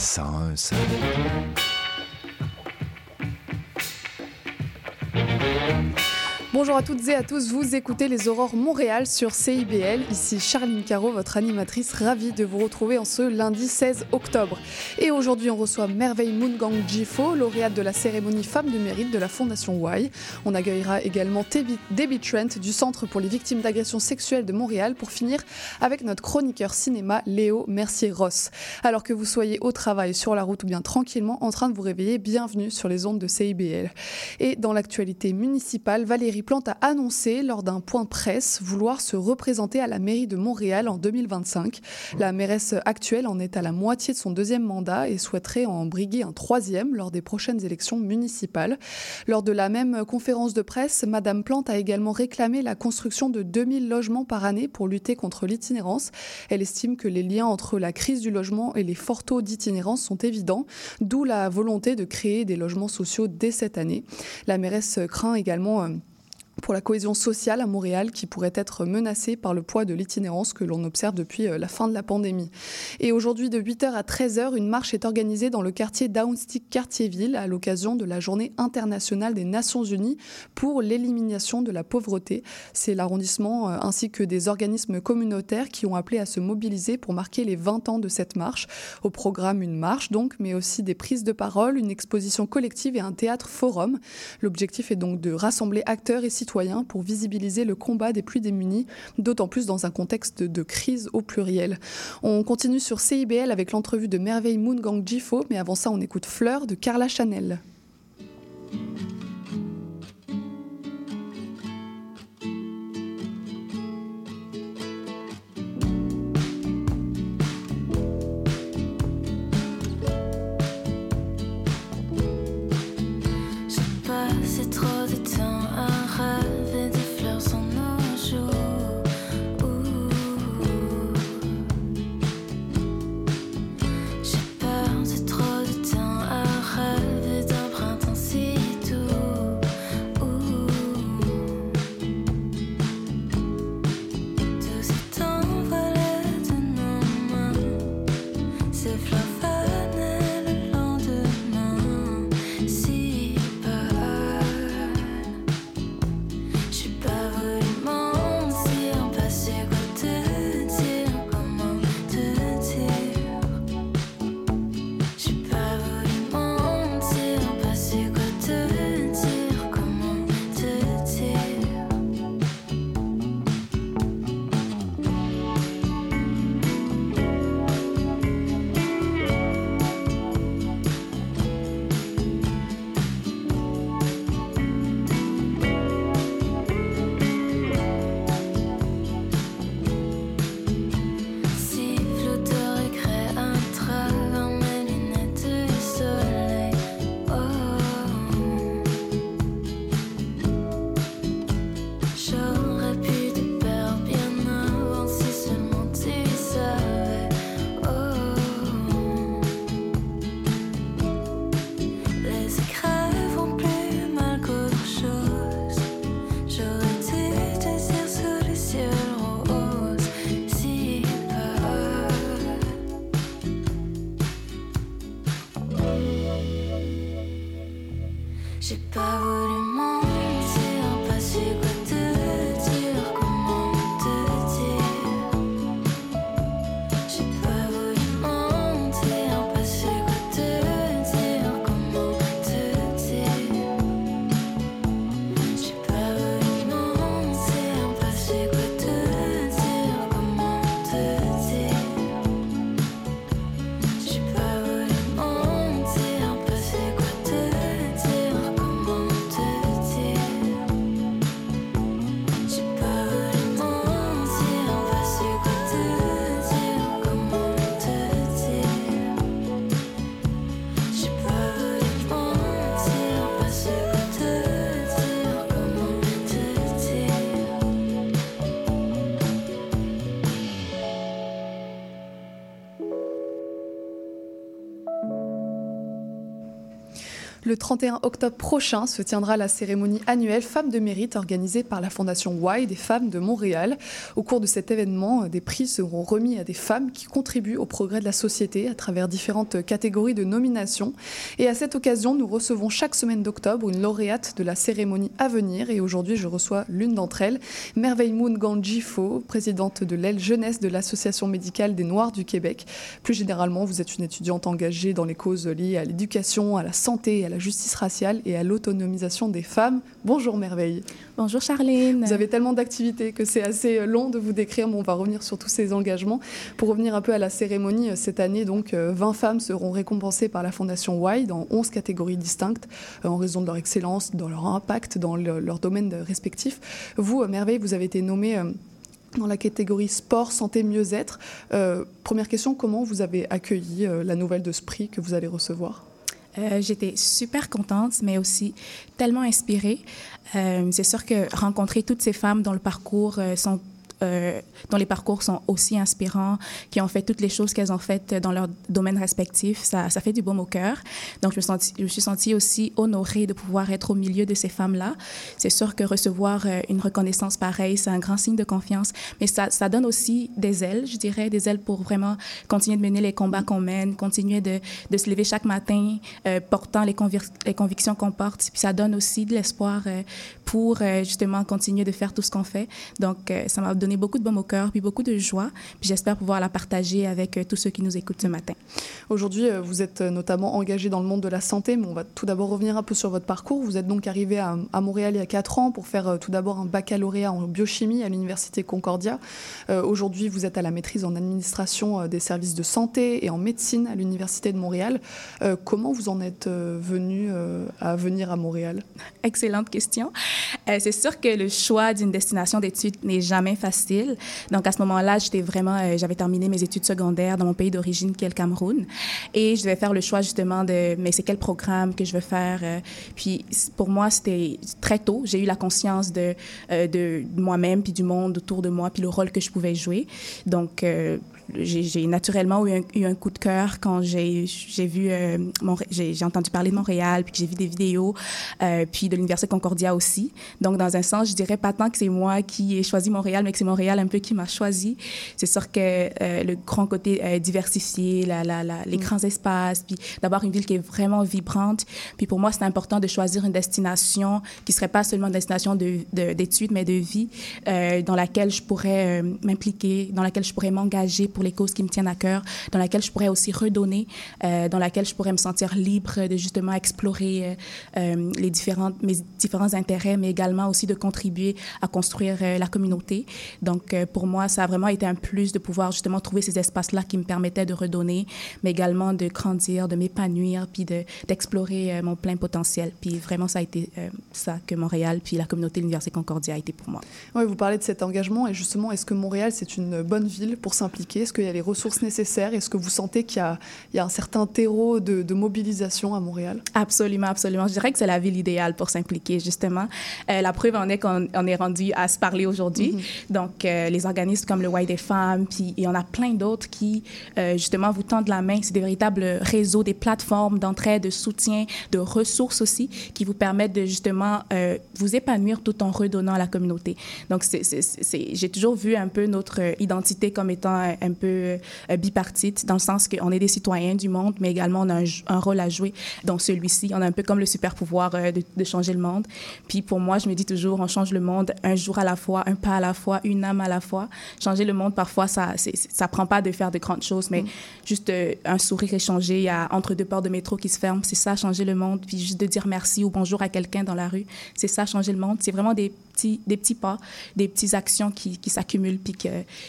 101 Bonjour à toutes et à tous, vous écoutez les Aurores Montréal sur CIBL. Ici Charline Caro, votre animatrice, ravie de vous retrouver en ce lundi 16 octobre. Et aujourd'hui, on reçoit Merveille Mungang Jifo, lauréate de la cérémonie Femmes du Mérite de la Fondation Y. On accueillera également Debbie Debbie Trent du Centre pour les victimes d'agressions sexuelles de Montréal pour finir avec notre chroniqueur cinéma Léo Mercier-Ross. Alors que vous soyez au travail, sur la route ou bien tranquillement en train de vous réveiller, bienvenue sur les ondes de CIBL. Et dans l'actualité municipale, Valérie Plante a annoncé lors d'un point presse vouloir se représenter à la mairie de Montréal en 2025. La mairesse actuelle en est à la moitié de son deuxième mandat et souhaiterait en briguer un troisième lors des prochaines élections municipales. Lors de la même conférence de presse, Madame Plante a également réclamé la construction de 2000 logements par année pour lutter contre l'itinérance. Elle estime que les liens entre la crise du logement et les forts taux d'itinérance sont évidents, d'où la volonté de créer des logements sociaux dès cette année. La mairesse craint également euh, pour la cohésion sociale à Montréal qui pourrait être menacée par le poids de l'itinérance que l'on observe depuis euh, la fin de la pandémie. Et aujourd'hui, de 8h à 13h, une marche est organisée dans le quartier Downstick-Cartierville à l'occasion de la Journée internationale des Nations Unies pour l'élimination de la pauvreté. C'est l'arrondissement euh, ainsi que des organismes communautaires qui ont appelé à se mobiliser pour marquer les 20 ans de cette marche. Au programme, une marche donc, mais aussi des prises de parole, une exposition collective et un théâtre forum. L'objectif est donc de rassembler acteurs et citoyens pour visibiliser le combat des plus démunis, d'autant plus dans un contexte de crise au pluriel. On continue sur CIBL avec l'entrevue de Merveille Moon Gang Jifo, mais avant ça, on écoute Fleur de Carla Chanel. Le 31 octobre prochain se tiendra la cérémonie annuelle Femmes de mérite organisée par la Fondation Y des femmes de Montréal. Au cours de cet événement, des prix seront remis à des femmes qui contribuent au progrès de la société à travers différentes catégories de nominations. Et à cette occasion, nous recevons chaque semaine d'octobre une lauréate de la cérémonie à venir. Et aujourd'hui, je reçois l'une d'entre elles, Merveille Moon Ganjifo, présidente de l'aile jeunesse de l'Association médicale des Noirs du Québec. Plus généralement, vous êtes une étudiante engagée dans les causes liées à l'éducation, à la santé, à la justice raciale et à l'autonomisation des femmes. Bonjour Merveille. Bonjour Charlene. Vous avez tellement d'activités que c'est assez long de vous décrire, mais on va revenir sur tous ces engagements. Pour revenir un peu à la cérémonie, cette année, donc, 20 femmes seront récompensées par la Fondation Y dans 11 catégories distinctes en raison de leur excellence, dans leur impact, dans le, leur domaine respectif. Vous, Merveille, vous avez été nommée dans la catégorie sport, santé, mieux-être. Euh, première question, comment vous avez accueilli euh, la nouvelle de ce prix que vous allez recevoir? Euh, J'étais super contente, mais aussi tellement inspirée. c'est sûr que rencontrer toutes ces femmes dont le parcours sont euh, dont les parcours sont aussi inspirants, qui ont fait toutes les choses qu'elles ont faites dans leur domaine respectif, ça, ça fait du baume au cœur. Donc, je me, suis sentie aussi honorée de pouvoir être au milieu de ces femmes-là. C'est sûr que recevoir euh, une reconnaissance pareille, c'est un grand signe de confiance, mais ça, ça donne aussi des ailes, je dirais, des ailes pour vraiment continuer de mener les combats qu'on mène, continuer de, se lever chaque matin euh, portant les, convic les convictions qu'on porte. Puis ça donne aussi de l'espoir pour justement continuer de faire tout ce qu'on fait. Donc, ça m'a donné beaucoup de baume au cœur, puis beaucoup de joie. Puis j'espère pouvoir la partager avec euh, tous ceux qui nous écoutent ce matin. Aujourd'hui, euh, vous êtes euh, notamment engagé dans le monde de la santé, mais on va tout d'abord revenir un peu sur votre parcours. Vous êtes donc arrivé à, à Montréal il y a 4 ans pour faire tout d'abord un baccalauréat en biochimie à l'Université Concordia. Euh, Aujourd'hui, vous êtes à la maîtrise en administration des services de santé et en médecine à l'Université de Montréal. Euh, comment vous en êtes venu euh, à venir à Montréal? Excellente question. C'est sûr que le choix d'une destination d'études n'est jamais facile Donc à ce moment-là, j'étais vraiment, euh, j'avais terminé mes études secondaires dans mon pays d'origine qui est le Cameroun, et je devais faire le choix justement de, mais c'est quel programme que je veux faire. Euh, puis pour moi, c'était très tôt, j'ai eu la conscience de, euh, de moi-même puis du monde autour de moi puis le rôle que je pouvais jouer. Donc j'ai naturellement eu un, eu un, coup de cœur quand j'ai vu, euh, j'ai entendu parler de Montréal, puis que j'ai vu des vidéos, euh, puis de l'Université Concordia aussi. Donc, dans un sens, je dirais pas tant que c'est moi qui ai choisi Montréal, mais que c'est Montréal un peu qui m'a choisi. C'est sûr que euh, le grand côté euh, diversifié, la, la, la, les mm. grands espaces, puis d'avoir une ville qui est vraiment vibrante. Puis pour moi, c'est important de choisir une destination qui serait pas seulement une destination d'études, de, mais de vie, dans laquelle je pourrais m'impliquer, dans laquelle je pourrais m'engager pour les causes qui me tiennent à cœur, dans laquelle je pourrais aussi redonner, euh, dans laquelle je pourrais me sentir libre de justement explorer euh, euh, les différentes, mes différents intérêts, mais également aussi de contribuer à construire la communauté. Donc, pour moi, ça a vraiment été un plus de pouvoir justement trouver ces espaces-là qui me permettaient de redonner, mais également de grandir, de m'épanouir, puis d'explorer mon plein potentiel. Puis vraiment, ça a été ça que Montréal, puis la communauté de l'Université Concordia a été pour moi. Oui, vous parlez de cet engagement, et justement, est-ce que Montréal, c'est une bonne ville pour s'impliquer? Est-ce qu'il y a les ressources nécessaires? Est-ce que vous sentez qu'il y, y, a un certain terreau de, de, mobilisation à Montréal? Absolument, absolument. Je dirais que c'est la ville idéale pour s'impliquer, justement. Euh, la preuve en est qu'on est rendu à se parler aujourd'hui. Mm -hmm. Donc, euh, les organismes comme le White des femmes, puis il y en a plein d'autres qui, euh, justement, vous tendent la main. C'est des véritables réseaux, des plateformes d'entraide, de soutien, de ressources aussi, qui vous permettent de, justement, vous épanouir tout en redonnant à la communauté. Donc, j'ai toujours vu un peu notre identité comme étant un, un peu euh, bipartite, dans le sens qu'on est des citoyens du monde, mais également on a un, un rôle à jouer dans celui-ci. On a un peu comme le super pouvoir euh, de, de, changer le monde. Puis pour moi, je me dis toujours, on change le monde un jour à la fois, un pas à la fois, une âme à la fois. Changer le monde, parfois, ça ça prend pas de faire de grandes choses, mais mm. juste euh, un sourire échangé, il y a entre deux portes de métro qui se ferment, c'est ça, changer le monde. Puis juste de dire merci ou bonjour à quelqu'un dans la rue, c'est ça, changer le monde. C'est vraiment des petits, des petits pas, des petites actions qui, qui s'accumulent puis que,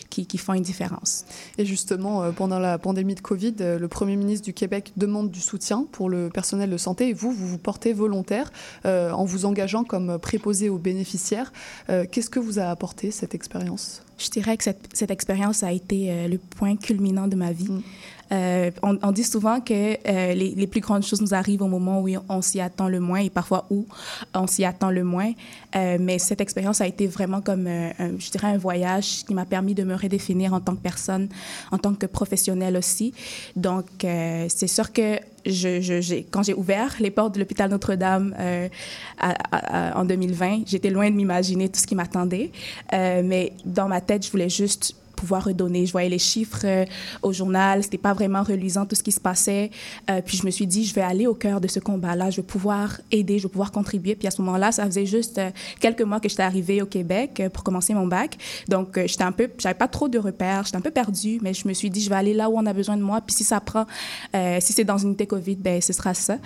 qui, qui font une différence. Et justement, euh, pendant la pandémie de Covid, euh, le Premier ministre du Québec demande du soutien pour le personnel de santé et vous, vous vous portez volontaire euh, en vous engageant comme préposé aux bénéficiaires. Euh, Qu'est-ce que vous a apporté cette expérience? Je dirais que cette, cette expérience a été le point culminant de ma vie. Mm. Euh, on, dit souvent que euh, les, plus grandes choses nous arrivent au moment où on, s'y attend le moins et parfois où on s'y attend le moins. Euh, mais cette expérience a été vraiment comme, je dirais, un voyage qui m'a permis de me redéfinir en tant que personne, en tant que professionnelle aussi. Donc, c'est sûr que quand j'ai ouvert les portes de l'hôpital Notre-Dame en 2020, j'étais loin de m'imaginer tout ce qui m'attendait. Mais dans ma tête, je voulais juste pouvoir redonner. Je voyais les chiffres euh, au journal, c'était pas vraiment reluisant tout ce qui se passait. Euh, puis je me suis dit, je vais aller au cœur de ce combat-là, je vais pouvoir aider, je vais pouvoir contribuer. Puis à ce moment-là, ça faisait juste euh, quelques mois que j'étais arrivée au Québec pour commencer mon bac. Donc j'étais un peu, j'avais pas trop de repères, j'étais un peu perdue, mais je me suis dit, je vais aller là où on a besoin de moi. Puis si ça prend, si c'est dans une unité COVID, ben ce sera ça.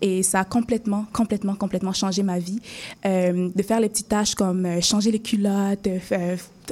Et ça a complètement, complètement, complètement changé ma vie. De faire les petites tâches comme changer les culottes,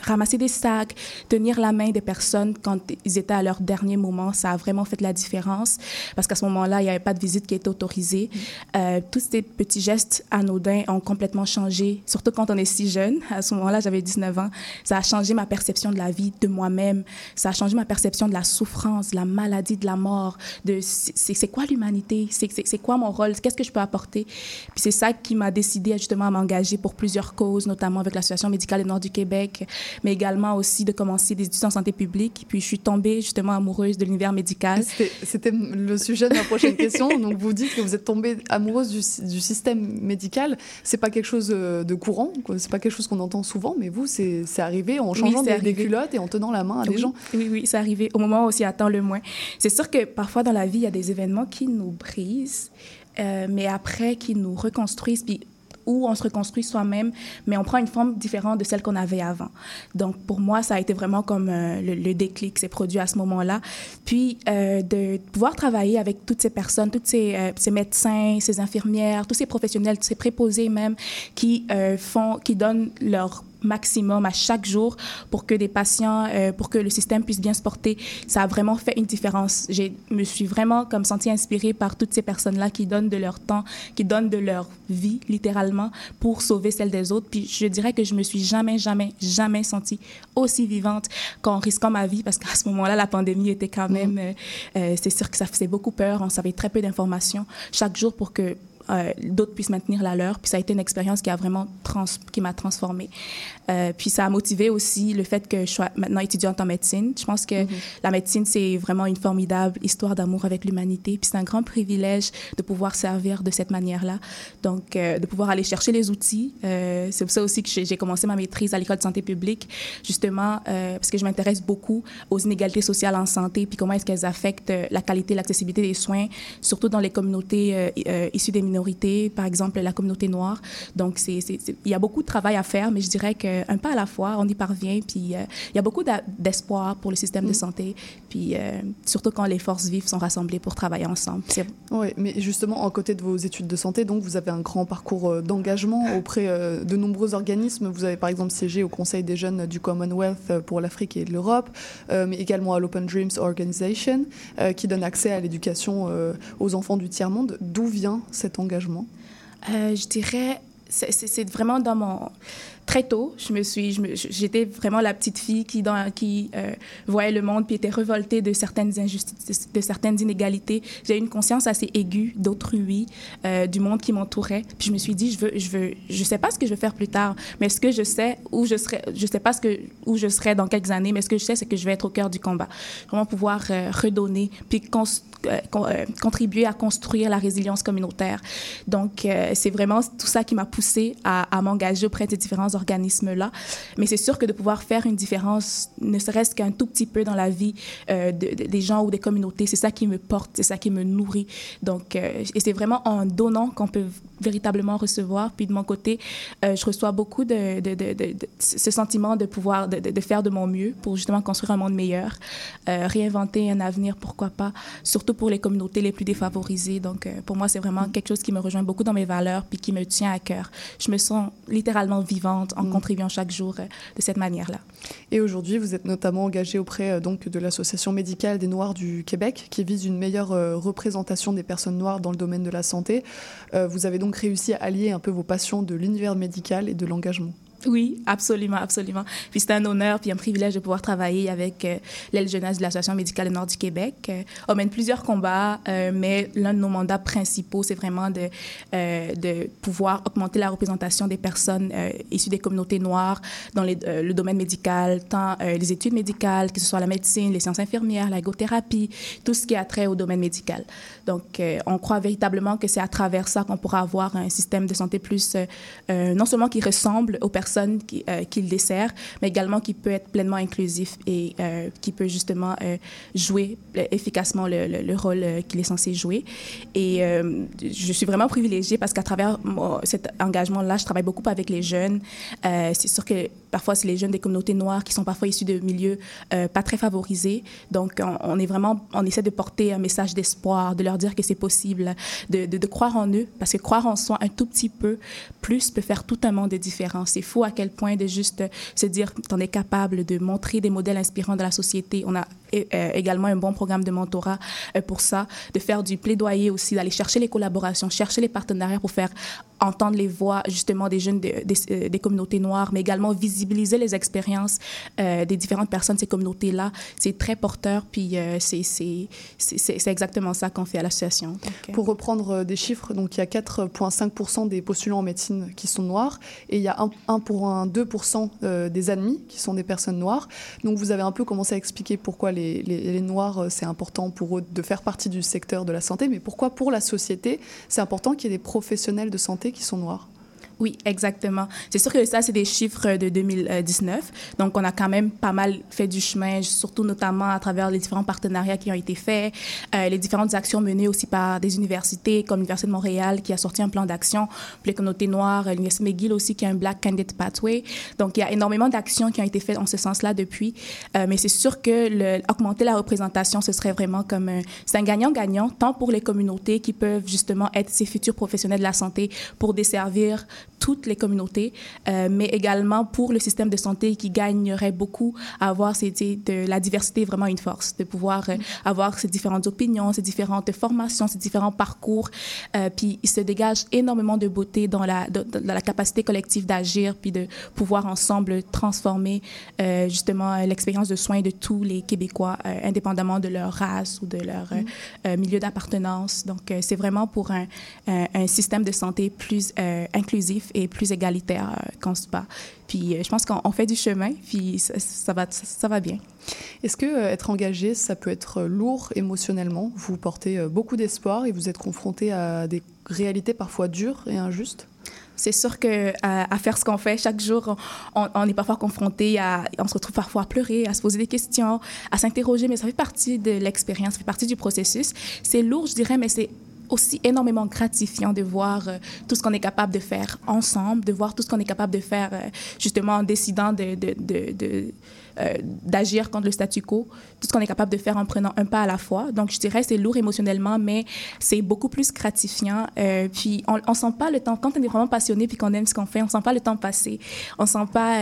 ramasser des sacs, tenir la main des personnes quand ils étaient à leur dernier moment, ça a vraiment fait la différence parce qu'à ce moment-là, il n'y avait pas de visite qui était autorisée. Euh, tous ces petits gestes anodins ont complètement changé, surtout quand on est si jeune. À ce moment-là, j'avais 19 ans. Ça a changé ma perception de la vie, de moi-même. Ça a changé ma perception de la souffrance, de la maladie, de la mort, de c'est quoi l'humanité, c'est quoi mon rôle, qu'est-ce que je peux apporter? Puis c'est ça qui m'a décidé justement à m'engager pour plusieurs causes, notamment avec l'Association médicale du Nord du Québec, mais également aussi de commencer des études en santé publique. Puis je suis tombée justement amoureuse de l'univers médical. C'était- le sujet de ma prochaine question. Donc, vous dites que vous êtes tombée amoureuse du, du système médical. C'est pas quelque chose euh, de courant, c'est pas quelque chose qu'on entend souvent, mais vous, c'est arrivé en changeant des, culottes et en tenant la main à des gens. Oui, oui, c'est arrivé au moment où on s'y attend le moins. C'est sûr que parfois dans la vie, il y a des événements qui nous brisent, euh, mais après qui nous reconstruisent, puis on se reconstruit soi-même, mais on prend une forme différente de celle qu'on avait avant. Donc pour moi, ça a été vraiment comme euh, le, le déclic s'est produit à ce moment-là. Puis euh, de pouvoir travailler avec toutes ces personnes, tous ces, euh, ces médecins, ces infirmières, tous ces professionnels, tous ces préposés même, qui font, qui donnent leur maximum à chaque jour pour que des patients, euh, pour que le système puisse bien se porter. Ça a vraiment fait une différence. Je me suis vraiment comme sentie inspirée par toutes ces personnes-là qui donnent de leur temps, qui donnent de leur vie, littéralement, pour sauver celle des autres. Puis je dirais que je me suis jamais, jamais, jamais sentie aussi vivante qu'en risquant ma vie parce qu'à ce moment-là, la pandémie était quand même, euh, euh, c'est sûr que ça faisait beaucoup peur. On savait très peu d'informations chaque jour pour que euh, d'autres puissent maintenir la leur. Puis ça a été une expérience qui a vraiment trans qui m'a transformée. Euh, puis ça a motivé aussi le fait que je sois maintenant étudiante en médecine. Je pense que la médecine, c'est vraiment une formidable histoire d'amour avec l'humanité. Puis c'est un grand privilège de pouvoir servir de cette manière-là. Donc, euh, de pouvoir aller chercher les outils. C'est pour ça aussi que j'ai commencé ma maîtrise à l'École de santé publique, justement, parce que je m'intéresse beaucoup aux inégalités sociales en santé, puis comment est-ce qu'elles affectent la qualité l'accessibilité des soins, surtout dans les communautés issues des minorités, par exemple la communauté noire. Donc, c'est, il y a beaucoup de travail à faire, mais je dirais qu'un pas à la fois, on y parvient. Puis, euh, il y a beaucoup d'espoir pour le système de santé, puis euh, surtout quand les forces vives sont rassemblées pour travailler ensemble. Oui, mais justement, à côté de vos études de santé, donc vous avez un grand parcours euh, d'engagement auprès euh, de nombreux organismes. Vous avez par exemple siégé au Conseil des jeunes du Commonwealth pour l'Afrique et l'Europe, mais également à l'Open Dreams Organization, qui donne accès à l'éducation aux enfants du tiers-monde. D'où vient cet engagement Euh, je dirais, c'est- vraiment dans mon très tôt, je me suis, j'étais vraiment la petite fille qui, euh, voyait le monde puis était révoltée de certaines injustices, de certaines inégalités. J'ai une conscience assez aiguë d'autrui, euh, du monde qui m'entourait. Puis je me suis dit, je veux, je veux, je sais pas ce que je vais faire plus tard, mais ce que je sais où je serai, je sais pas ce que où je serai dans quelques années, mais ce que je sais, c'est que je vais être au cœur du combat. Vraiment pouvoir euh, redonner puis euh, con- contribuer à construire la résilience communautaire. Donc, c'est vraiment tout ça qui m'a poussée à, à m'engager auprès des différents organismes-là. Mais c'est sûr que de pouvoir faire une différence, ne serait-ce qu'un tout petit peu dans la vie euh, de- de- des gens ou des communautés, c'est ça qui me porte, c'est ça qui me nourrit. Donc, euh, et c'est vraiment en donnant qu'on peut véritablement recevoir. Puis de mon côté, euh, je reçois beaucoup de, de, de, de- de- ce sentiment de pouvoir, de, faire de mon mieux pour justement construire un monde meilleur, euh, réinventer un avenir, pourquoi pas, surtout pour les communautés les plus défavorisées. Donc, euh, pour moi, c'est vraiment quelque chose qui me rejoint beaucoup dans mes valeurs puis qui me tient à cœur. Je me sens littéralement vivante en contribuant chaque jour euh, de cette manière-là. Et aujourd'hui, vous êtes notamment engagé auprès euh, donc de l'Association médicale des Noirs du Québec, qui vise une meilleure euh, représentation des personnes noires dans le domaine de la santé. Vous avez donc réussi à allier un peu vos passions de l'univers médical et de l'engagement. Oui, absolument, absolument. Puis c'est un honneur puis un privilège de pouvoir travailler avec euh, l'aile jeunesse de l'Association médicale du Nord du Québec. Euh, on mène plusieurs combats, euh, mais l'un de nos mandats principaux, c'est vraiment de, euh, de pouvoir augmenter la représentation des personnes issues des communautés noires dans le domaine médical, tant les études médicales, que ce soit la médecine, les sciences infirmières, l'ergothérapie, tout ce qui a trait au domaine médical. Donc, on croit véritablement que c'est à travers ça qu'on pourra avoir un système de santé plus, non seulement qui ressemble aux personnes qui, euh, qui le dessert, mais également qui peut être pleinement inclusif et euh, qui peut justement euh, jouer efficacement le, le, le rôle qu'il est censé jouer. Et je suis vraiment privilégiée parce qu'à travers cet engagement-là, je travaille beaucoup avec les jeunes. C'est sûr que parfois, c'est les jeunes des communautés noires qui sont parfois issus de milieux pas très favorisés. Donc, on, est vraiment, on essaie de porter un message d'espoir, de leur dire que c'est possible, de, croire en eux, parce que croire en soi un tout petit peu plus peut faire tout un monde de différence. C'est à quel point de juste se dire qu'on est capable de montrer des modèles inspirants de la société. On a euh, également un bon programme de mentorat euh, pour ça, de faire du plaidoyer aussi, d'aller chercher les collaborations, chercher les partenariats pour faire entendre les voix justement des jeunes de, des, communautés noires, mais également visibiliser les expériences euh, des différentes personnes de ces communautés-là. C'est très porteur, puis euh, c'est exactement ça qu'on fait à l'association. Pour reprendre des chiffres, donc il y a 4,5% des postulants en médecine qui sont noirs et il y a 1, 1 pour 1, 2% euh, des admis qui sont des personnes noires. Donc vous avez un peu commencé à expliquer pourquoi les, les, les Noirs, c'est important pour eux de faire partie du secteur de la santé, mais pourquoi pour la société, c'est important qu'il y ait des professionnels de santé qui sont noirs. Oui, exactement. C'est sûr que ça, c'est des chiffres de 2019. Donc, on a quand même pas mal fait du chemin, surtout notamment à travers les différents partenariats qui ont été faits, euh, les différentes actions menées aussi par des universités, comme l'Université de Montréal qui a sorti un plan d'action pour les communautés noires, l'Université McGill aussi qui a un Black Candidate Pathway. Donc, il y a énormément d'actions qui ont été faites en ce sens-là depuis. Euh, mais c'est sûr que le, augmenter la représentation, ce serait vraiment comme un, c'est un gagnant-gagnant, tant pour les communautés qui peuvent justement être ces futurs professionnels de la santé pour desservir toutes les communautés, euh, mais également pour le système de santé qui gagnerait beaucoup à avoir de la diversité vraiment une force, de pouvoir euh, avoir ces différentes opinions, ces différentes formations, ces différents parcours. Euh, puis il se dégage énormément de beauté dans la, de, dans la capacité collective d'agir, puis de pouvoir ensemble transformer euh, justement l'expérience de soins de tous les Québécois, euh, indépendamment de leur race ou de leur mm. milieu d'appartenance. Donc c'est vraiment pour un, un, un, système de santé plus inclusif et plus égalitaire euh, qu'on se bat. Puis euh, je pense qu'on fait du chemin, puis ça, ça va, ça, ça, va bien. Est-ce que euh, être engagé, ça peut être lourd émotionnellement? Vous portez beaucoup d'espoir et vous êtes confronté à des réalités parfois dures et injustes? C'est sûr que à, à faire ce qu'on fait chaque jour, on, on, est parfois confronté à, on se retrouve parfois à pleurer, à se poser des questions, à s'interroger, mais ça fait partie de l'expérience, ça fait partie du processus. C'est lourd, je dirais, mais c'est aussi énormément gratifiant de voir euh, tout ce qu'on est capable de faire ensemble, de voir tout ce qu'on est capable de faire euh, justement en décidant de, euh, d'agir contre le statu quo, tout ce qu'on est capable de faire en prenant un pas à la fois. Donc, je dirais c'est lourd émotionnellement, mais c'est beaucoup plus gratifiant. Puis, on, on sent pas le temps, quand on est vraiment passionné puis qu'on aime ce qu'on fait, on sent pas le temps passer. On sent pas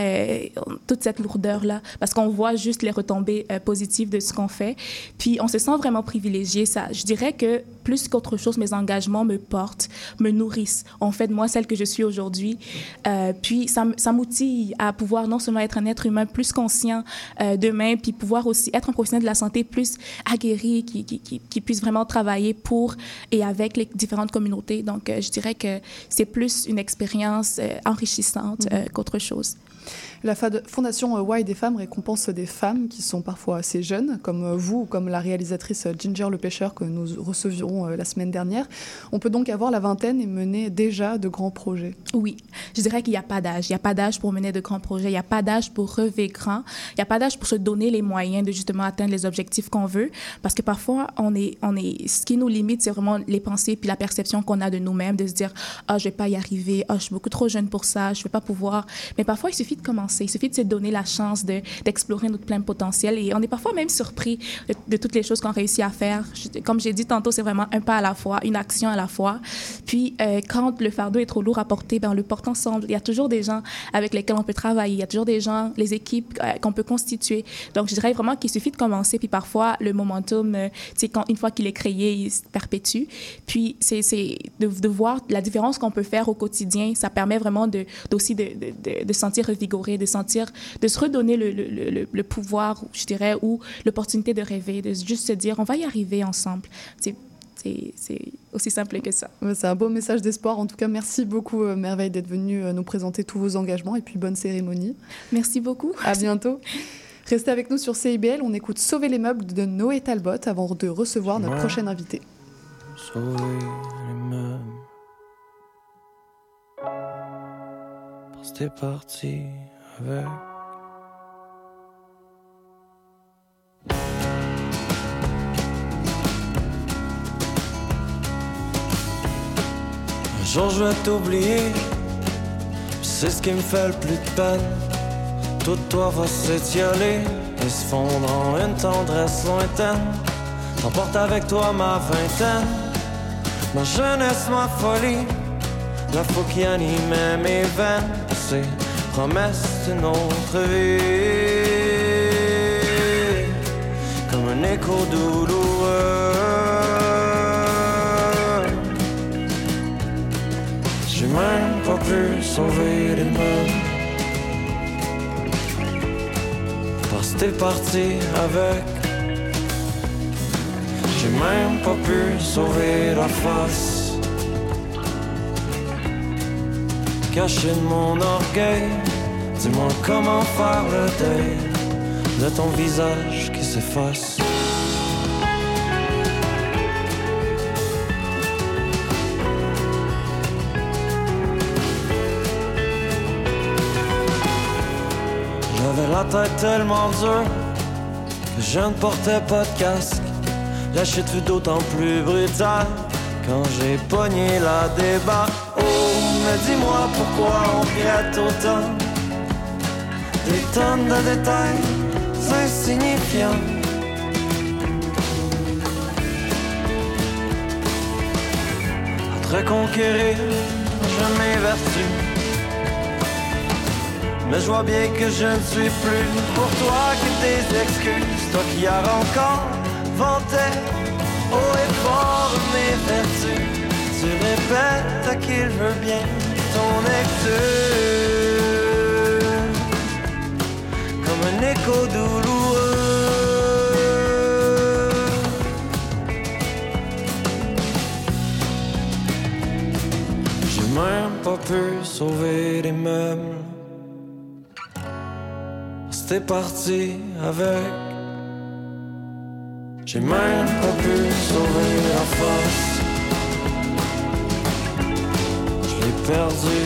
toute cette lourdeur-là parce qu'on voit juste les retombées positives de ce qu'on fait. Puis, on se sent vraiment privilégié. Ça, je dirais que plus qu'autre chose, mes engagements me portent, me nourrissent. On fait moi celle que je suis aujourd'hui. Euh, puis, ça, ça m'outille à pouvoir non seulement être un être humain plus conscient euh, demain, puis pouvoir aussi être un professionnel de la santé plus aguerri, qui, qui, qui, qui puisse vraiment travailler pour et avec les différentes communautés. Donc, euh, je dirais que c'est plus une expérience euh, enrichissante mm -hmm. qu'autre chose. La Fondation Why des femmes récompense des femmes qui sont parfois assez jeunes, comme vous, comme la réalisatrice Ginger le pêcheur que nous recevions la semaine dernière. On peut donc avoir la vingtaine et mener déjà de grands projets. Oui, je dirais qu'il n'y a pas d'âge. Il n'y a pas d'âge pour mener de grands projets. Il n'y a pas d'âge pour rêver grand. Il n'y a pas d'âge pour se donner les moyens de justement atteindre les objectifs qu'on veut. Parce que parfois, on est, on est, ce qui nous limite, c'est vraiment les pensées puis la perception qu'on a de nous-mêmes, de se dire, ah, oh, je vais pas y arriver, ah, je suis beaucoup trop jeune pour ça, je vais pas pouvoir. Mais parfois, il suffit de commencer il suffit de se donner la chance d'explorer de, notre plein potentiel. Et on est parfois même surpris de, toutes les choses qu'on réussit à faire. Comme j'ai dit tantôt, c'est vraiment un pas à la fois, une action à la fois. Puis, euh, quand le fardeau est trop lourd à porter, ben, on le porte ensemble. Il y a toujours des gens avec lesquels on peut travailler. Il y a toujours des gens, les équipes euh, qu'on peut constituer. Donc, je dirais vraiment qu'il suffit de commencer, puis parfois, le momentum, euh, quand, une fois qu'il est créé, il se perpétue. Puis, c'est de, de voir la différence qu'on peut faire au quotidien. Ça permet vraiment de, aussi de, de, de sentir revigoré, de sentir, de se redonner le, le, le, le pouvoir, je dirais, ou l'opportunité de rêver, de juste se dire, on va y arriver ensemble. C'est c'est c'est aussi simple que ça. C'est un beau message d'espoir. En tout cas, merci beaucoup, euh, Merveille, d'être venue euh, nous présenter tous vos engagements et puis bonne cérémonie. Merci beaucoup. À bientôt. Restez avec nous sur CIBL. On écoute Sauver les meubles de Noé Talbot avant de recevoir notre Ouais. prochain invité. Sauver les meubles. Parce t'es parti avec. Un jour je vais t'oublier, c'est ce qui me fait le plus de peine. Tout toi va s'étioler et se fondre en une tendresse lointaine. T'emportes avec toi ma vingtaine, ma jeunesse, ma folie, la foi qui animait mes veines, promesse d'une autre vie, comme un écho douloureux. J'ai même pas pu sauver les meubles. Parce que t'es parti avec. J'ai même pas pu sauver la face. Caché de mon orgueil, dis-moi comment faire le deuil de ton visage qui s'efface. J'avais la tête tellement dure que je ne portais pas de casque. La chute d'autant plus brutale quand j'ai pogné la débat. Mais dis-moi pourquoi on regrette autant des tonnes de détails insignifiants. À te reconquérir, je m'évertue. Mais je vois bien que je ne suis plus pour toi que des excuses. Toi qui as encore vanté haut et fort mes vertus. Tu répètes à qui veut bien ton excuse. Comme un écho douloureux. J'ai même pas pu sauver les meubles. C'était parti avec. J'ai même pas pu sauver la face. Perdu.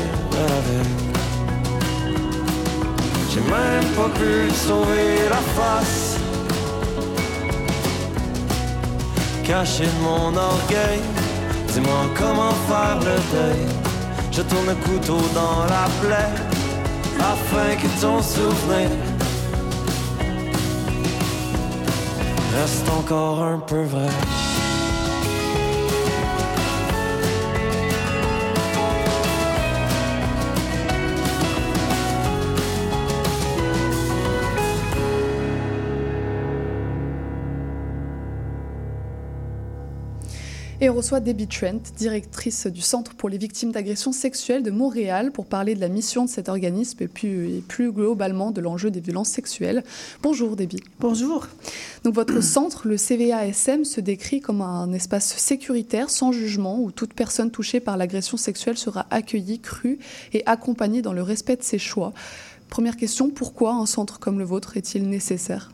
J'ai même pas pu sauver la face. Caché de mon orgueil, dis-moi comment faire le deuil. Je tourne le couteau dans la plaie afin que ton souvenir reste encore un peu vrai. Et on reçoit Debbie Trent, directrice du Centre pour les victimes d'agressions sexuelles de Montréal, pour parler de la mission de cet organisme et plus, et plus globalement de l'enjeu des violences sexuelles. Bonjour Debbie. Bonjour. Donc votre centre, le CVASM, se décrit comme un espace sécuritaire, sans jugement, où toute personne touchée par l'agression sexuelle sera accueillie, crue et accompagnée dans le respect de ses choix. Première question, pourquoi un centre comme le vôtre est-il nécessaire?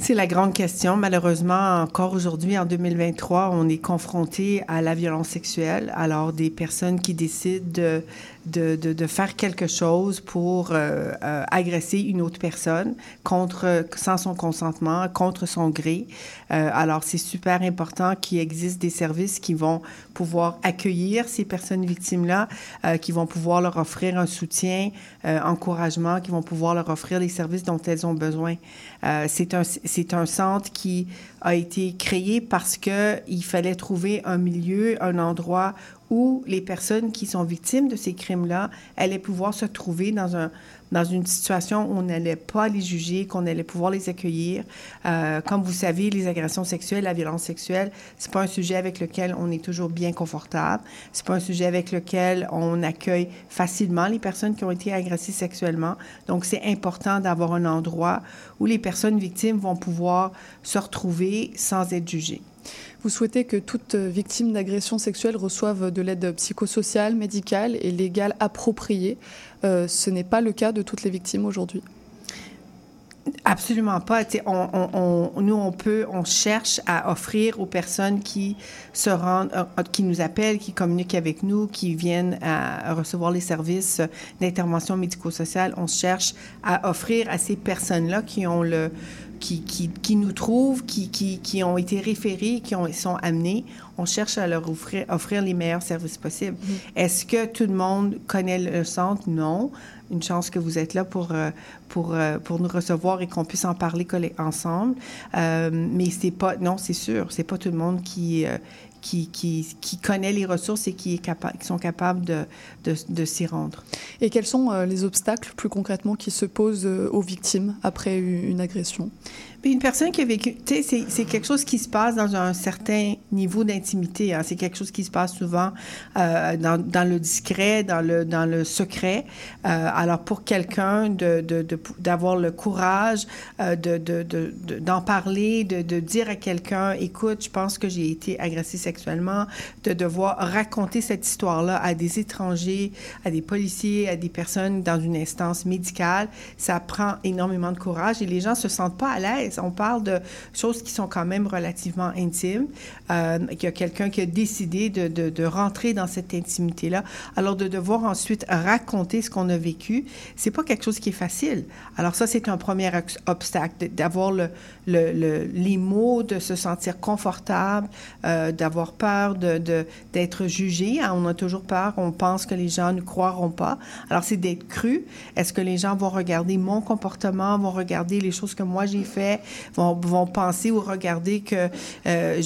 C'est la grande question. Malheureusement, encore aujourd'hui, en 2023, on est confronté à la violence sexuelle. Alors, des personnes qui décident de, de, faire quelque chose pour euh, euh, agresser une autre personne contre, sans son consentement, contre son gré. Euh, alors, c'est super important qu'il existe des services qui vont pouvoir accueillir ces personnes victimes-là, euh, qui vont pouvoir leur offrir un soutien, euh, encouragement, qui vont pouvoir leur offrir les services dont elles ont besoin. Euh, c'est un, un centre qui a été créé parce que il fallait trouver un milieu, un endroit où les personnes qui sont victimes de ces crimes-là allaient pouvoir se trouver dans, un, dans une situation où on n'allait pas les juger, qu'on allait pouvoir les accueillir. Euh, comme vous savez, les agressions sexuelles, la violence sexuelle, c'est pas un sujet avec lequel on est toujours bien confortable. C'est pas un sujet avec lequel on accueille facilement les personnes qui ont été agressées sexuellement. Donc, c'est important d'avoir un endroit où les personnes victimes vont pouvoir se retrouver sans être jugées. Vous souhaitez que toute victime d'agression sexuelle reçoive de l'aide psychosociale, médicale et légale appropriée. Euh, ce n'est pas le cas de toutes les victimes aujourd'hui. Absolument pas. Nous, on peut, on cherche à offrir aux personnes qui se rendent, euh, qui nous appellent, qui communiquent avec nous, qui viennent à recevoir les services d'intervention médico-sociale, on cherche à offrir à ces personnes-là qui ont le, qui, qui, qui nous trouvent, qui, qui, qui ont été référés, qui ont, sont amenés, on cherche à leur offrir, offrir les meilleurs services possibles. Est-ce que tout le monde connaît le centre? Non. Une chance que vous êtes là pour, euh, pour, euh, pour nous recevoir et qu'on puisse en parler ensemble. Euh, mais c'est pas, non, c'est sûr, c'est pas tout le monde qui, euh, qui, connaît les ressources et qui, est qui sont capables de, de, s'y rendre. Et quels sont euh, les obstacles plus concrètement qui se posent euh, aux victimes après une agression? Une personne qui a vécu, tu sais, c'est- quelque chose qui se passe dans un certain niveau d'intimité. hein. C'est quelque chose qui se passe souvent euh, dans, le discret, dans le, dans le secret. Euh, alors pour quelqu'un de, de, de- d'avoir le courage euh, de, de, de- de- d'en parler, de, de dire à quelqu'un, écoute, je pense que j'ai été agressé sexuellement, de devoir raconter cette histoire-là à des étrangers, à des policiers, à des personnes dans une instance médicale, ça prend énormément de courage et les gens se sentent pas à l'aise. On parle de choses qui sont quand même relativement intimes. Euh, qu'il y a quelqu'un qui a décidé de, rentrer dans cette intimité-là. Alors de devoir ensuite raconter ce qu'on a vécu, c'est pas quelque chose qui est facile. Alors ça, c'est un premier obstacle, d'avoir le, le, le- les mots, de se sentir confortable, euh, d'avoir peur d'être jugé. Hein, on a toujours peur, on pense que les gens ne croiront pas. Alors c'est d'être cru. Est-ce que les gens vont regarder mon comportement, vont regarder les choses que moi j'ai fait, vont, penser ou regarder que euh,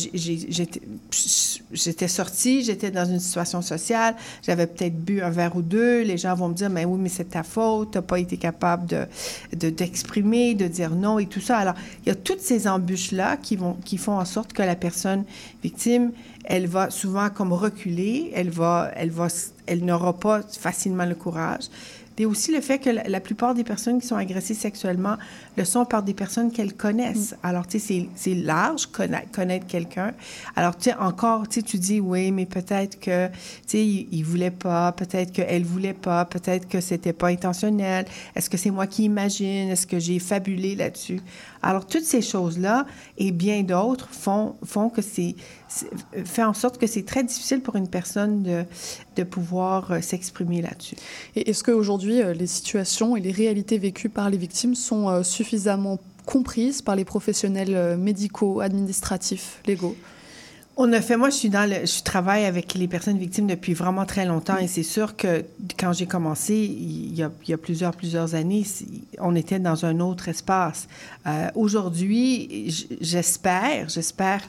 j'étais, sortie, j'étais dans une situation sociale, j'avais peut-être bu un verre ou deux, les gens vont me dire, mais oui, mais c'est ta faute, t'as pas été capable de, de- d'exprimer, de dire non et tout ça. Alors, il y a toutes ces embûches-là qui, qui font en sorte que la personne victime, elle va souvent comme reculer, elle va, elle va, elle n'aura pas facilement le courage. Et aussi le fait que la plupart des personnes qui sont agressées sexuellement le sont par des personnes qu'elles connaissent. Alors, tu sais, c'est- large, connaître, connaître quelqu'un. Alors, tu sais, encore, tu sais, tu dis, oui, mais peut-être que, tu sais, il, il voulait pas, peut-être qu'elle voulait pas, peut-être que c'était pas intentionnel. Est-ce que c'est moi qui imagine? Est-ce que j'ai fabulé là-dessus? Alors, toutes ces choses-là et bien d'autres font, font que c'est, c'est- fait en sorte que c'est très difficile pour une personne de, de pouvoir euh, s'exprimer là-dessus. Et est-ce qu'aujourd'hui, euh, les situations et les réalités vécues par les victimes sont euh, suffisamment comprises par les professionnels euh, médicaux, administratifs, légaux On a fait, moi, je suis dans le, je travaille avec les personnes victimes depuis vraiment très longtemps et c'est sûr que quand j'ai commencé, il y a, plusieurs, plusieurs années, on était dans un autre espace. Euh, Aujourd'hui, j'espère, j'espère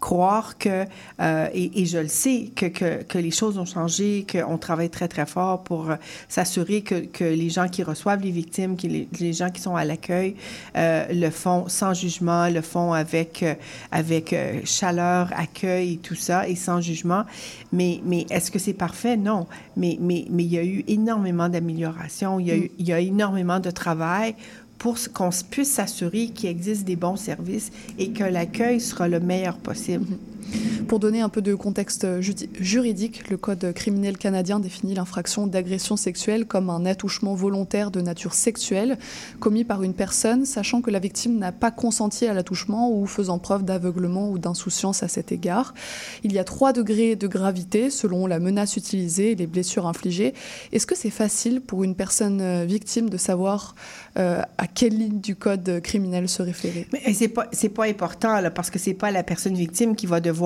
croire que, euh, et, et je le sais, que, que, que les choses ont changé, qu'on travaille très, très fort pour euh, s'assurer que, que les gens qui reçoivent les victimes, que les, gens qui sont à l'accueil, le font sans jugement, le font avec, avec chaleur, accueil et tout ça, et sans jugement. Mais, mais est-ce que c'est parfait? Non. Mais, mais, mais il y a eu énormément d'améliorations, il, y a eu- il y a énormément de travail pour qu'on puisse s'assurer qu'il existe des bons services et que l'accueil sera le meilleur possible. Pour donner un peu de contexte juridique, le Code criminel canadien définit l'infraction d'agression sexuelle comme un attouchement volontaire de nature sexuelle commis par une personne, sachant que la victime n'a pas consenti à l'attouchement ou faisant preuve d'aveuglement ou d'insouciance à cet égard. Il y a trois degrés de gravité selon la menace utilisée et les blessures infligées. Est-ce que c'est facile pour une personne euh, victime de savoir euh, à quelle ligne du Code criminel se référer? Mais c'est pas c'est pas important là, parce que c'est pas la personne victime qui va devoir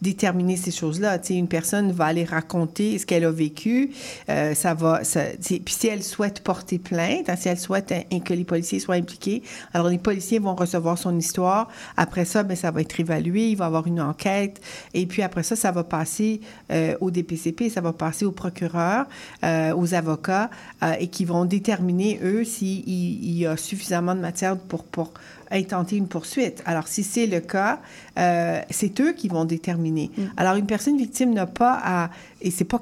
déterminer ces choses-là. Tu sais, une personne va aller raconter ce qu'elle a vécu. Euh, ça va, ça, puis si elle souhaite porter plainte, hein, si elle souhaite hein, que les policiers soient impliqués, alors les policiers vont recevoir son histoire. Après ça, ben, ça va être évalué, il va y avoir une enquête. Et puis après ça, ça va passer euh, au DPCP, ça va passer au procureur, euh, aux avocats, et qui vont déterminer, eux, s'il il y a suffisamment de matière pour, pour intenter une poursuite. Alors, si c'est le cas, euh, c'est eux qui vont déterminer. Alors, une personne victime n'a pas à... Et c'est pas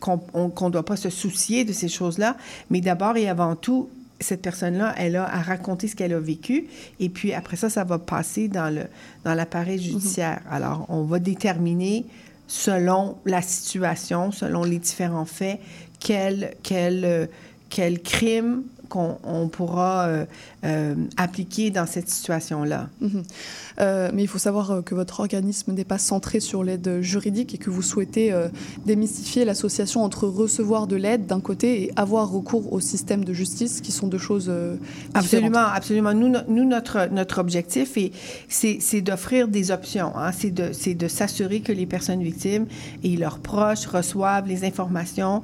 qu'on ne doit pas se soucier de ces choses-là, mais d'abord et avant tout, cette personne-là, elle a à raconter ce qu'elle a vécu, et puis après ça, ça va passer dans, le, dans l'appareil judiciaire. Alors, on va déterminer selon la situation, selon les différents faits, quel, quel, euh, quel crime qu'on on pourra euh, euh, appliquer dans cette situation-là. Mhm. Euh, mais il faut savoir que votre organisme n'est pas centré sur l'aide juridique et que vous souhaitez démystifier l'association entre recevoir de l'aide d'un côté et avoir recours au système de justice, qui sont deux choses Absolument, absolument. Nous, no- nous notre, notre objectif, est- c'est d'offrir des options. hein. C'est de, c'est de s'assurer que les personnes victimes et leurs proches reçoivent les informations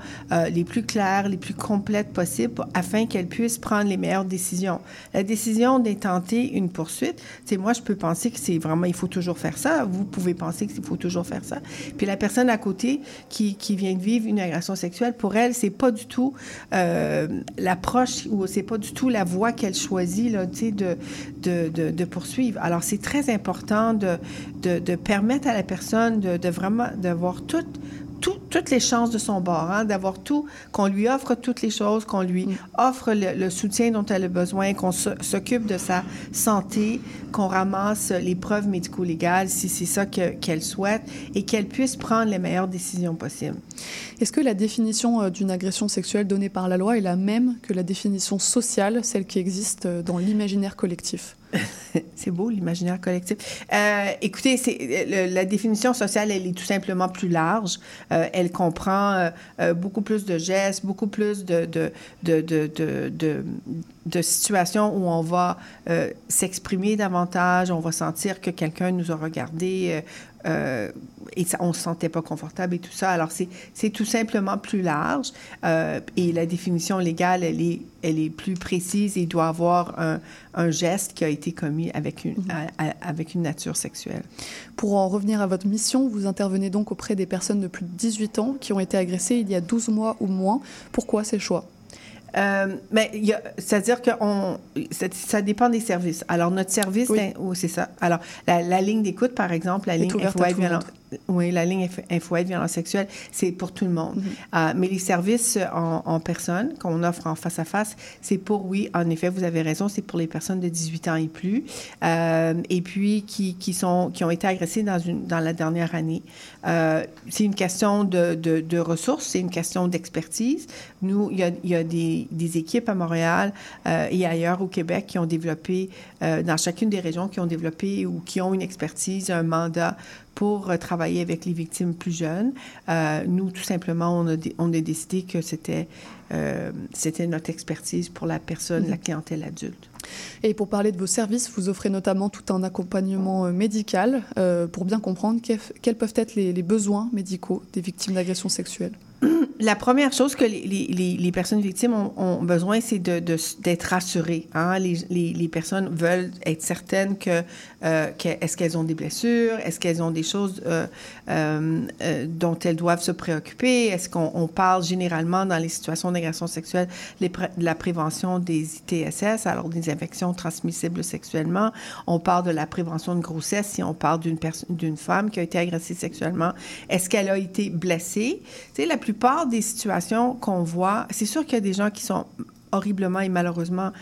les plus claires, les plus complètes possibles afin qu'elles puissent prendre les meilleures décisions. La décision d'intenter une poursuite, c'est moi, je peux penser que c'est vraiment, il faut toujours faire ça. Vous pouvez penser qu'il faut toujours faire ça. Puis la personne à côté qui, qui vient de vivre une agression sexuelle, pour elle, c'est pas du tout euh, l'approche ou c'est pas du tout la voie qu'elle choisit là, de, de, de, de poursuivre. Alors, c'est très important de, de, permettre à la personne de, de vraiment d'avoir toute tout- toutes les chances de son bord, hein, d'avoir tout, qu'on lui offre toutes les choses, qu'on lui offre le, le soutien dont elle a besoin, qu'on s'occupe de sa santé, qu'on ramasse les preuves médico-légales si c'est ça que- qu'elle souhaite et qu'elle puisse prendre les meilleures décisions possibles. Est-ce que la définition euh, d'une agression sexuelle donnée par la loi est la même que la définition sociale, celle qui existe euh, dans l'imaginaire collectif? C'est beau, l'imaginaire collectif. Euh, écoutez, la définition sociale, elle est tout simplement plus large. Euh, elle comprend euh, beaucoup plus de gestes, beaucoup plus de, de, de, de, de, situations où on va euh, s'exprimer davantage, on va sentir que quelqu'un nous a regardé euh, euh, et ça, on ne se sentait pas confortable et tout ça. Alors, c'est, tout simplement plus large euh, et la définition légale, elle est, elle est plus précise et il doit avoir un, un geste qui a été commis avec une, à- à- avec une nature sexuelle. Pour en revenir à votre mission, vous intervenez donc auprès des personnes de plus de 18 ans qui ont été agressées il y a 12 mois ou moins. Pourquoi ces choix? Euh, mais il y a- c'est-à-dire que on, ça, ça dépend des services. Alors, notre service, Oui. d'in- oui, c'est ça. Alors, la, la ligne d'écoute, par exemple, la Est ligne ouverte à Oui, la ligne info- info-aide violence sexuelle, c'est pour tout le monde. Mm-hmm. Euh, mais les services en, en personne qu'on offre en face à face, c'est pour, oui, en effet, vous avez raison, c'est pour les personnes de 18 ans et plus, euh, et puis qui, qui, sont, qui ont été agressées dans, une, dans la dernière année. Euh, c'est une question de, de, de ressources, c'est une question d'expertise. Nous, il y a, il y a des, des équipes à Montréal euh, et ailleurs au Québec qui ont développé, euh, dans chacune des régions, qui ont développé ou qui ont une expertise, un mandat pour euh, travailler avec les victimes plus jeunes. Euh, nous, tout simplement, on a, dé- on a décidé que c'était euh, c'était notre expertise pour la personne, la clientèle adulte. Et pour parler de vos services, vous offrez notamment tout un accompagnement médical euh, pour bien comprendre quels peuvent être les, les besoins médicaux des victimes d'agressions sexuelles. La première chose que les, les- les- les personnes victimes ont, ont besoin, c'est de- de- d'être rassurées. hein. Les personnes veulent être certaines que, euh, est-ce qu'elles ont des blessures, est-ce qu'elles ont des choses euh, euh, dont elles doivent se préoccuper, est-ce qu'on on parle généralement dans les situations d'agression sexuelle de la prévention des ITSS, alors des infections transmissibles sexuellement? On parle de la prévention de grossesse si on parle d'une femme qui a été agressée sexuellement. Est-ce qu'elle a été blessée? Tu sais, la plupart des situations qu'on voit, c'est sûr qu'il y a des gens qui sont horriblement et malheureusement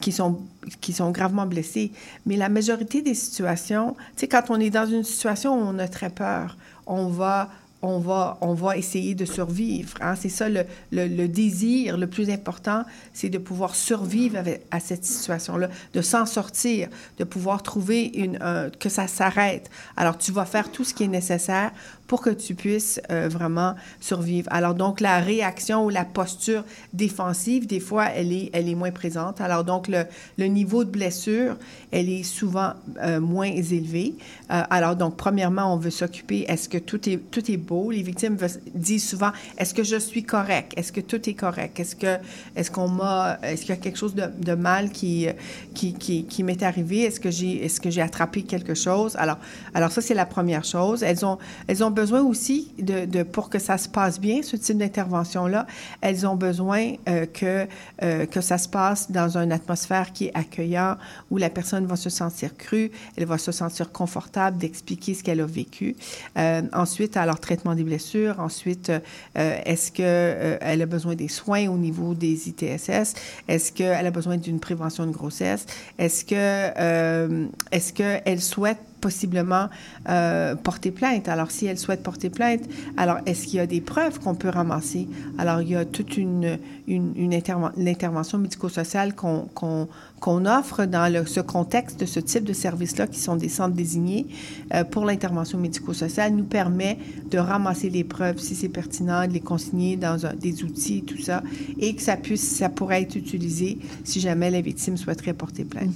qui sont, qui sont gravement blessés. Mais la majorité des situations, tu sais, quand on est dans une situation où on a très peur, on va, on va, on va essayer de survivre. hein. C'est ça le, le, désir le plus important, c'est de pouvoir survivre à cette situation-là, de s'en sortir, de pouvoir trouver une, un- que ça s'arrête. Alors, tu vas faire tout ce qui est nécessaire pour que tu puisses euh, vraiment survivre. Alors donc la réaction ou la posture défensive, des fois, elle est, elle est moins présente. Alors donc le, niveau de blessure, elle est souvent euh, moins élevé. Euh, alors donc premièrement, on veut s'occuper, est-ce que tout est, tout est? Les victimes disent souvent, est-ce que je suis correct? Est-ce que tout est correct? Est-ce que est-ce qu'on m'a est-ce qu'il y a quelque chose de, mal qui qui, m'est arrivé? Est-ce que j'ai est-ce que j'ai attrapé quelque chose? Alors alors ça c'est la première chose. Elles ont elles ont besoin aussi de, de pour que ça se passe bien ce type d'intervention là, elles ont besoin euh, que euh, que ça se passe dans une atmosphère qui est accueillante où la personne va se sentir crue, elle va se sentir confortable d'expliquer ce qu'elle a vécu. Euh, ensuite alors traitement des blessures, ensuite euh, est-ce que euh, a besoin des soins au niveau des ITSS? Est-ce qu'elle a besoin d'une prévention de grossesse? Est-ce euh, est-ce qu'elle souhaite possiblement euh, porter plainte. Alors, si elle souhaite porter plainte, alors est-ce qu'il y a des preuves qu'on peut ramasser? Alors, il y a toute une, une, une interven- l'intervention médico-sociale qu'on offre dans ce contexte de ce type de services-là, qui sont des centres désignés euh, pour l'intervention médico-sociale, nous permet de ramasser les preuves, si c'est pertinent, de les consigner dans des outils, tout ça, et que ça puisse, ça pourrait être utilisé si jamais la victime souhaiterait porter plainte.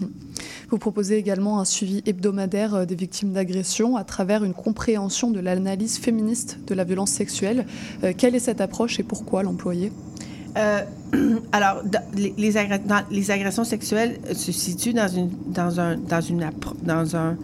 Vous proposez également un suivi hebdomadaire euh, des victimes d'agression à travers une compréhension de l'analyse féministe de la violence sexuelle. Euh, quelle est cette approche et pourquoi l'employer? Euh, alors, les, agressions sexuelles se situent dans une, dans un, dans une, dans un,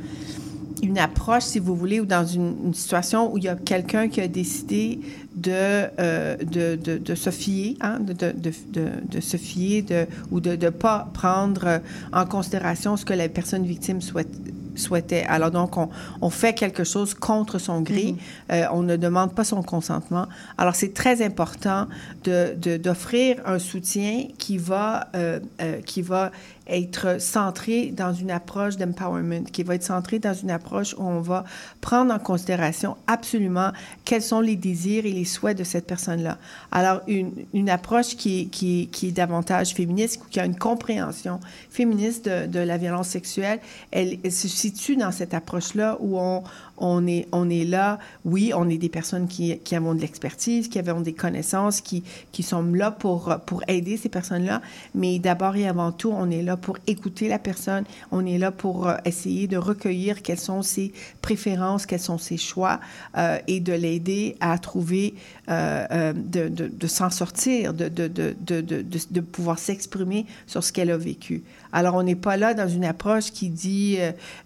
une approche, si vous voulez, ou dans une, situation où il y a quelqu'un qui a décidé de, euh, de, de, se fier, hein, de, de, se fier de, ou de ne pas prendre en considération ce que la personne victime souhaite souhaitait. Alors donc, on, on fait quelque chose contre son gré. Euh, on ne demande pas son consentement. Alors, c'est très important de, de- d'offrir un soutien qui va, euh, euh, qui va être centré dans une approche d'empowerment, qui va être centré dans une approche où on va prendre en considération absolument quels sont les désirs et les souhaits de cette personne-là. Alors, une, une approche qui est, qui, qui est davantage féministe, qui a une compréhension féministe de, la violence sexuelle, elle, elle se situe dans cette approche-là où on, on, est, on est là, oui, on est des personnes qui, qui avons de l'expertise, qui avons des connaissances, qui, qui sont là pour, pour aider ces personnes-là, mais d'abord et avant tout, on est là pour écouter la personne, on est là pour euh, essayer de recueillir quelles sont ses préférences, quels sont ses choix euh, et de l'aider à trouver, euh, euh, de, de, de s'en sortir, de, de, pouvoir s'exprimer sur ce qu'elle a vécu. Alors, on n'est pas là dans une approche qui dit,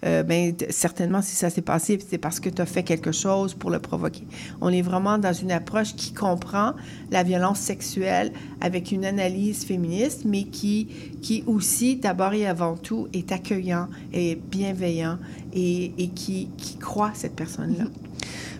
euh, ben, certainement, si ça s'est passé, c'est parce que tu as fait quelque chose pour le provoquer. On est vraiment dans une approche qui comprend la violence sexuelle avec une analyse féministe, mais qui, qui aussi, d'abord et avant tout, est accueillant et bienveillant et, et qui, qui croit cette personne-là.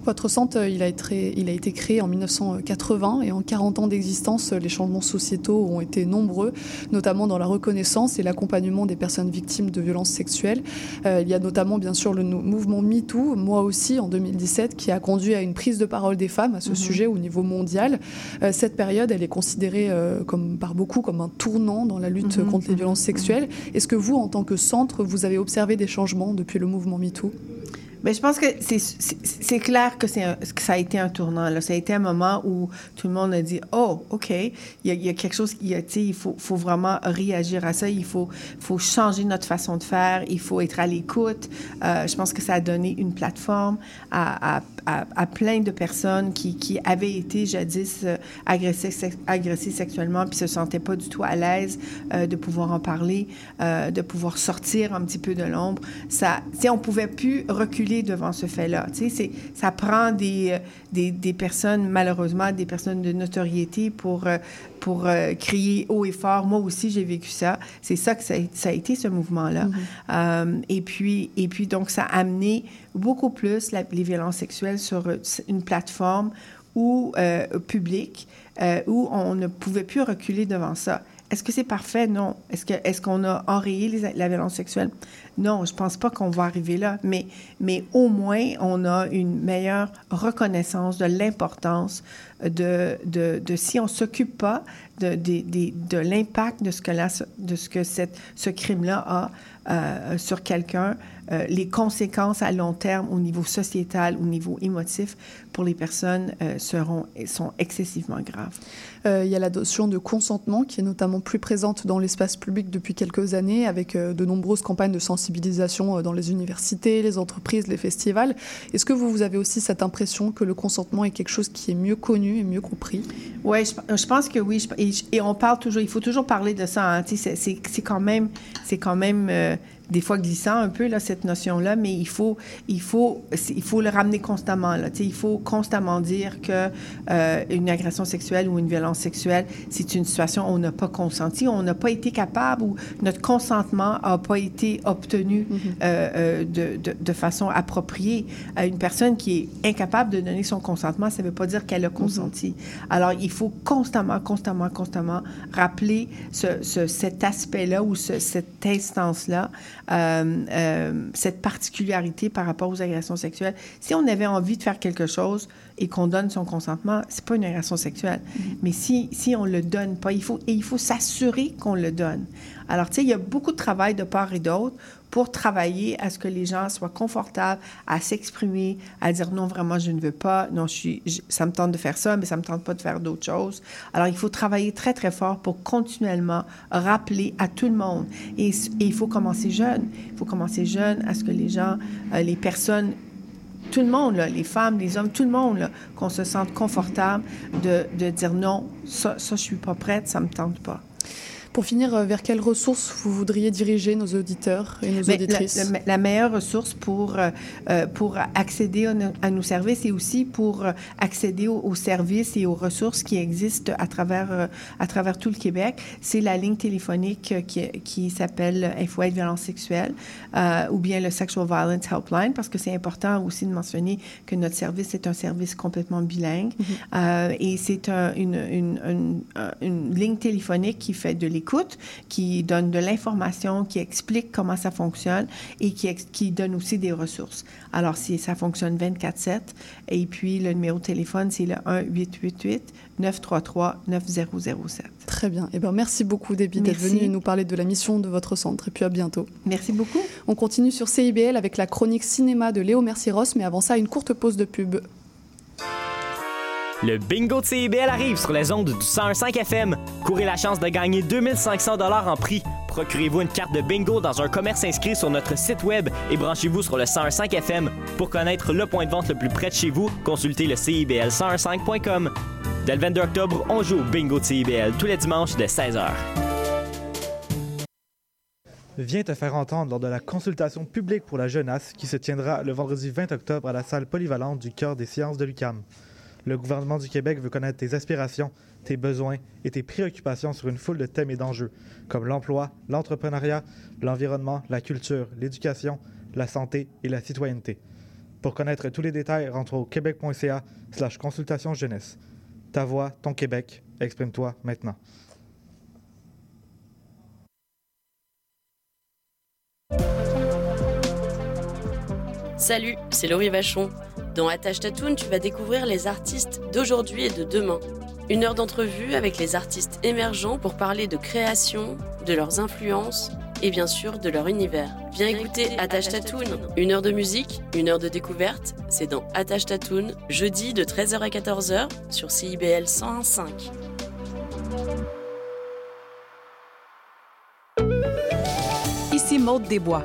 Votre centre, euh, il a, été, il a été créé en 1980 et en 40 ans d'existence, euh, les changements sociétaux ont été nombreux, notamment dans la reconnaissance et l'accompagnement des personnes victimes de violences sexuelles. Euh, il y a notamment bien sûr le mouvement MeToo, moi aussi en 2017, qui a conduit à une prise de parole des femmes à ce Mhm. sujet au niveau mondial. Euh, cette période, elle est considérée euh, comme, par beaucoup comme un tournant dans la lutte Mhm, contre les mhm, violences sexuelles. Est-ce que vous, en tant que centre, vous avez observé des changements depuis le mouvement MeToo? Mais je pense que c'est- clair que, ça a été un tournant. Ça a été un moment où tout le monde a dit Oh, OK, il y a, quelque chose, il, y a, il faut, vraiment réagir à ça. Il faut, changer notre façon de faire. Il faut être à l'écoute. Euh, je pense que ça a donné une plateforme à, plein de personnes qui, avaient été jadis euh, agressées, sex- agressées sexuellement puis se sentaient pas du tout à l'aise euh, de pouvoir en parler, de pouvoir sortir un petit peu de l'ombre. Ça, on pouvait plus reculer devant ce fait-là. Tu sais, ça prend des, euh, des, des personnes, malheureusement, des personnes de notoriété pour, euh, pour euh, crier haut et fort. Moi aussi, j'ai vécu ça. C'est ça que ça a, ça a été, ce mouvement-là. Euh, et, puis, et puis, donc, ça a amené beaucoup plus la- les violences sexuelles sur une plateforme où, euh, publique où on ne pouvait plus reculer devant ça. Est-ce que c'est parfait? Non. Est-ce que est-ce qu'on a enrayé la violence sexuelle? Non, je pense pas qu'on va arriver là, mais, mais au moins, on a une meilleure reconnaissance de l'importance de, de, de si on ne s'occupe pas de, de, de, l'impact de ce que, la, de ce, que cette, ce crime-là a euh, sur quelqu'un, euh, les conséquences à long terme au niveau sociétal, au niveau émotif pour les personnes euh, seront, sont excessivement graves. Euh, il y a la notion de consentement qui est notamment plus présente dans l'espace public depuis quelques années avec de nombreuses campagnes de sensibilisation dans les universités, les entreprises, les festivals. Est-ce que vous, vous avez aussi cette impression que le consentement est quelque chose qui est mieux connu et mieux compris? Oui, je, je, pense que oui. Je, et, et, on parle toujours, il faut toujours parler de ça. Hein, c'est quand même, c'est quand même des fois glissant un peu, là, cette notion-là, mais il faut, il, faut, il faut le ramener constamment. Là, il faut constamment dire que euh, une agression sexuelle ou une violence sexuelle, c'est une situation où on n'a pas consenti, on n'a pas été capable ou notre consentement n'a pas été obtenu mm -hmm. euh, de, de, de, façon appropriée. À une personne qui est incapable de donner son consentement, ça ne veut pas dire qu'elle a consenti. Mm -hmm. Alors, il faut constamment, constamment, constamment rappeler ce, ce, cet aspect-là ou ce, cette instance-là euh, euh, cette particularité par rapport aux agressions sexuelles. Si on avait envie de faire quelque chose et qu'on donne son consentement, c'est pas une agression sexuelle. Mm -hmm. Mais si, si on le donne pas, il faut, et il faut s'assurer qu'on le donne. Alors, tu sais, il y a beaucoup de travail de part et d'autre pour travailler à ce que les gens soient confortables à s'exprimer, à dire non, vraiment, je ne veux pas, non, je suis, ça me tente de faire ça, mais ça me tente pas de faire d'autres choses. Alors, il faut travailler très, très fort pour continuellement rappeler à tout le monde. Et, et il faut commencer jeune. Il faut commencer jeune à ce que les gens, euh, les personnes tout le monde, là, les femmes, les hommes, tout le monde, qu'on se sente confortable de, de dire non, ça, ça, je suis pas prête, ça me tente pas. Pour finir, vers quelles ressources vous voudriez diriger nos auditeurs et nos Mais auditrices la, meilleure ressource pour, euh, pour accéder à nos, à nos, services et aussi pour accéder aux, aux, services et aux ressources qui existent à travers, euh, à travers tout le Québec, c'est la ligne téléphonique qui, qui s'appelle FOI violence sexuelle euh, ou bien le Sexual Violence Helpline parce que c'est important aussi de mentionner que notre service est un service complètement bilingue mm -hmm. et c'est un, une, une, une, une ligne téléphonique qui fait de l'écoute qui donne de l'information, qui explique comment ça fonctionne et qui, qui donne aussi des ressources. Alors, si ça fonctionne 24-7, et puis le numéro de téléphone, c'est le 1-888-933-9007. Très bien. Eh bien, merci beaucoup, Déby, d'être venu nous parler de la mission de votre centre. Et puis, à bientôt. Merci beaucoup. On continue sur CIBL avec la chronique cinéma de Léo Merciros, mais avant ça, une courte pause de pub. Le bingo de CIBL arrive sur les ondes du 101.5 FM. Courez la chance de gagner 2500 dollars en prix. Procurez-vous une carte de bingo dans un commerce inscrit sur notre site web et branchez-vous sur le 101.5 FM. Pour connaître le point de vente le plus près de chez vous, consultez le CIBL101.5.com. Dès le 22 octobre, on joue au bingo de CIBL tous les dimanches de 16h. Viens te faire entendre lors de la consultation publique pour la jeunesse qui se tiendra le vendredi 20 octobre à la salle polyvalente du Cœur des sciences de l'UQAM. Le gouvernement du Québec veut connaître tes aspirations, tes besoins et tes préoccupations sur une foule de thèmes et d'enjeux, comme l'emploi, l'entrepreneuriat, l'environnement, la culture, l'éducation, la santé et la citoyenneté. Pour connaître tous les détails, rentre au québec.ca slash consultation jeunesse. Ta voix, ton Québec, exprime-toi maintenant. Salut, c'est Laurie Vachon. Dans Attache Tatoon, tu vas découvrir les artistes d'aujourd'hui et de demain. Une heure d'entrevue avec les artistes émergents pour parler de création, de leurs influences et bien sûr de leur univers. Viens écouter Attache Tatoon. Une heure de musique, une heure de découverte, c'est dans Attache Tatoon, jeudi de 13h à 14h sur CIBL 101.5. Ici Maude Desbois.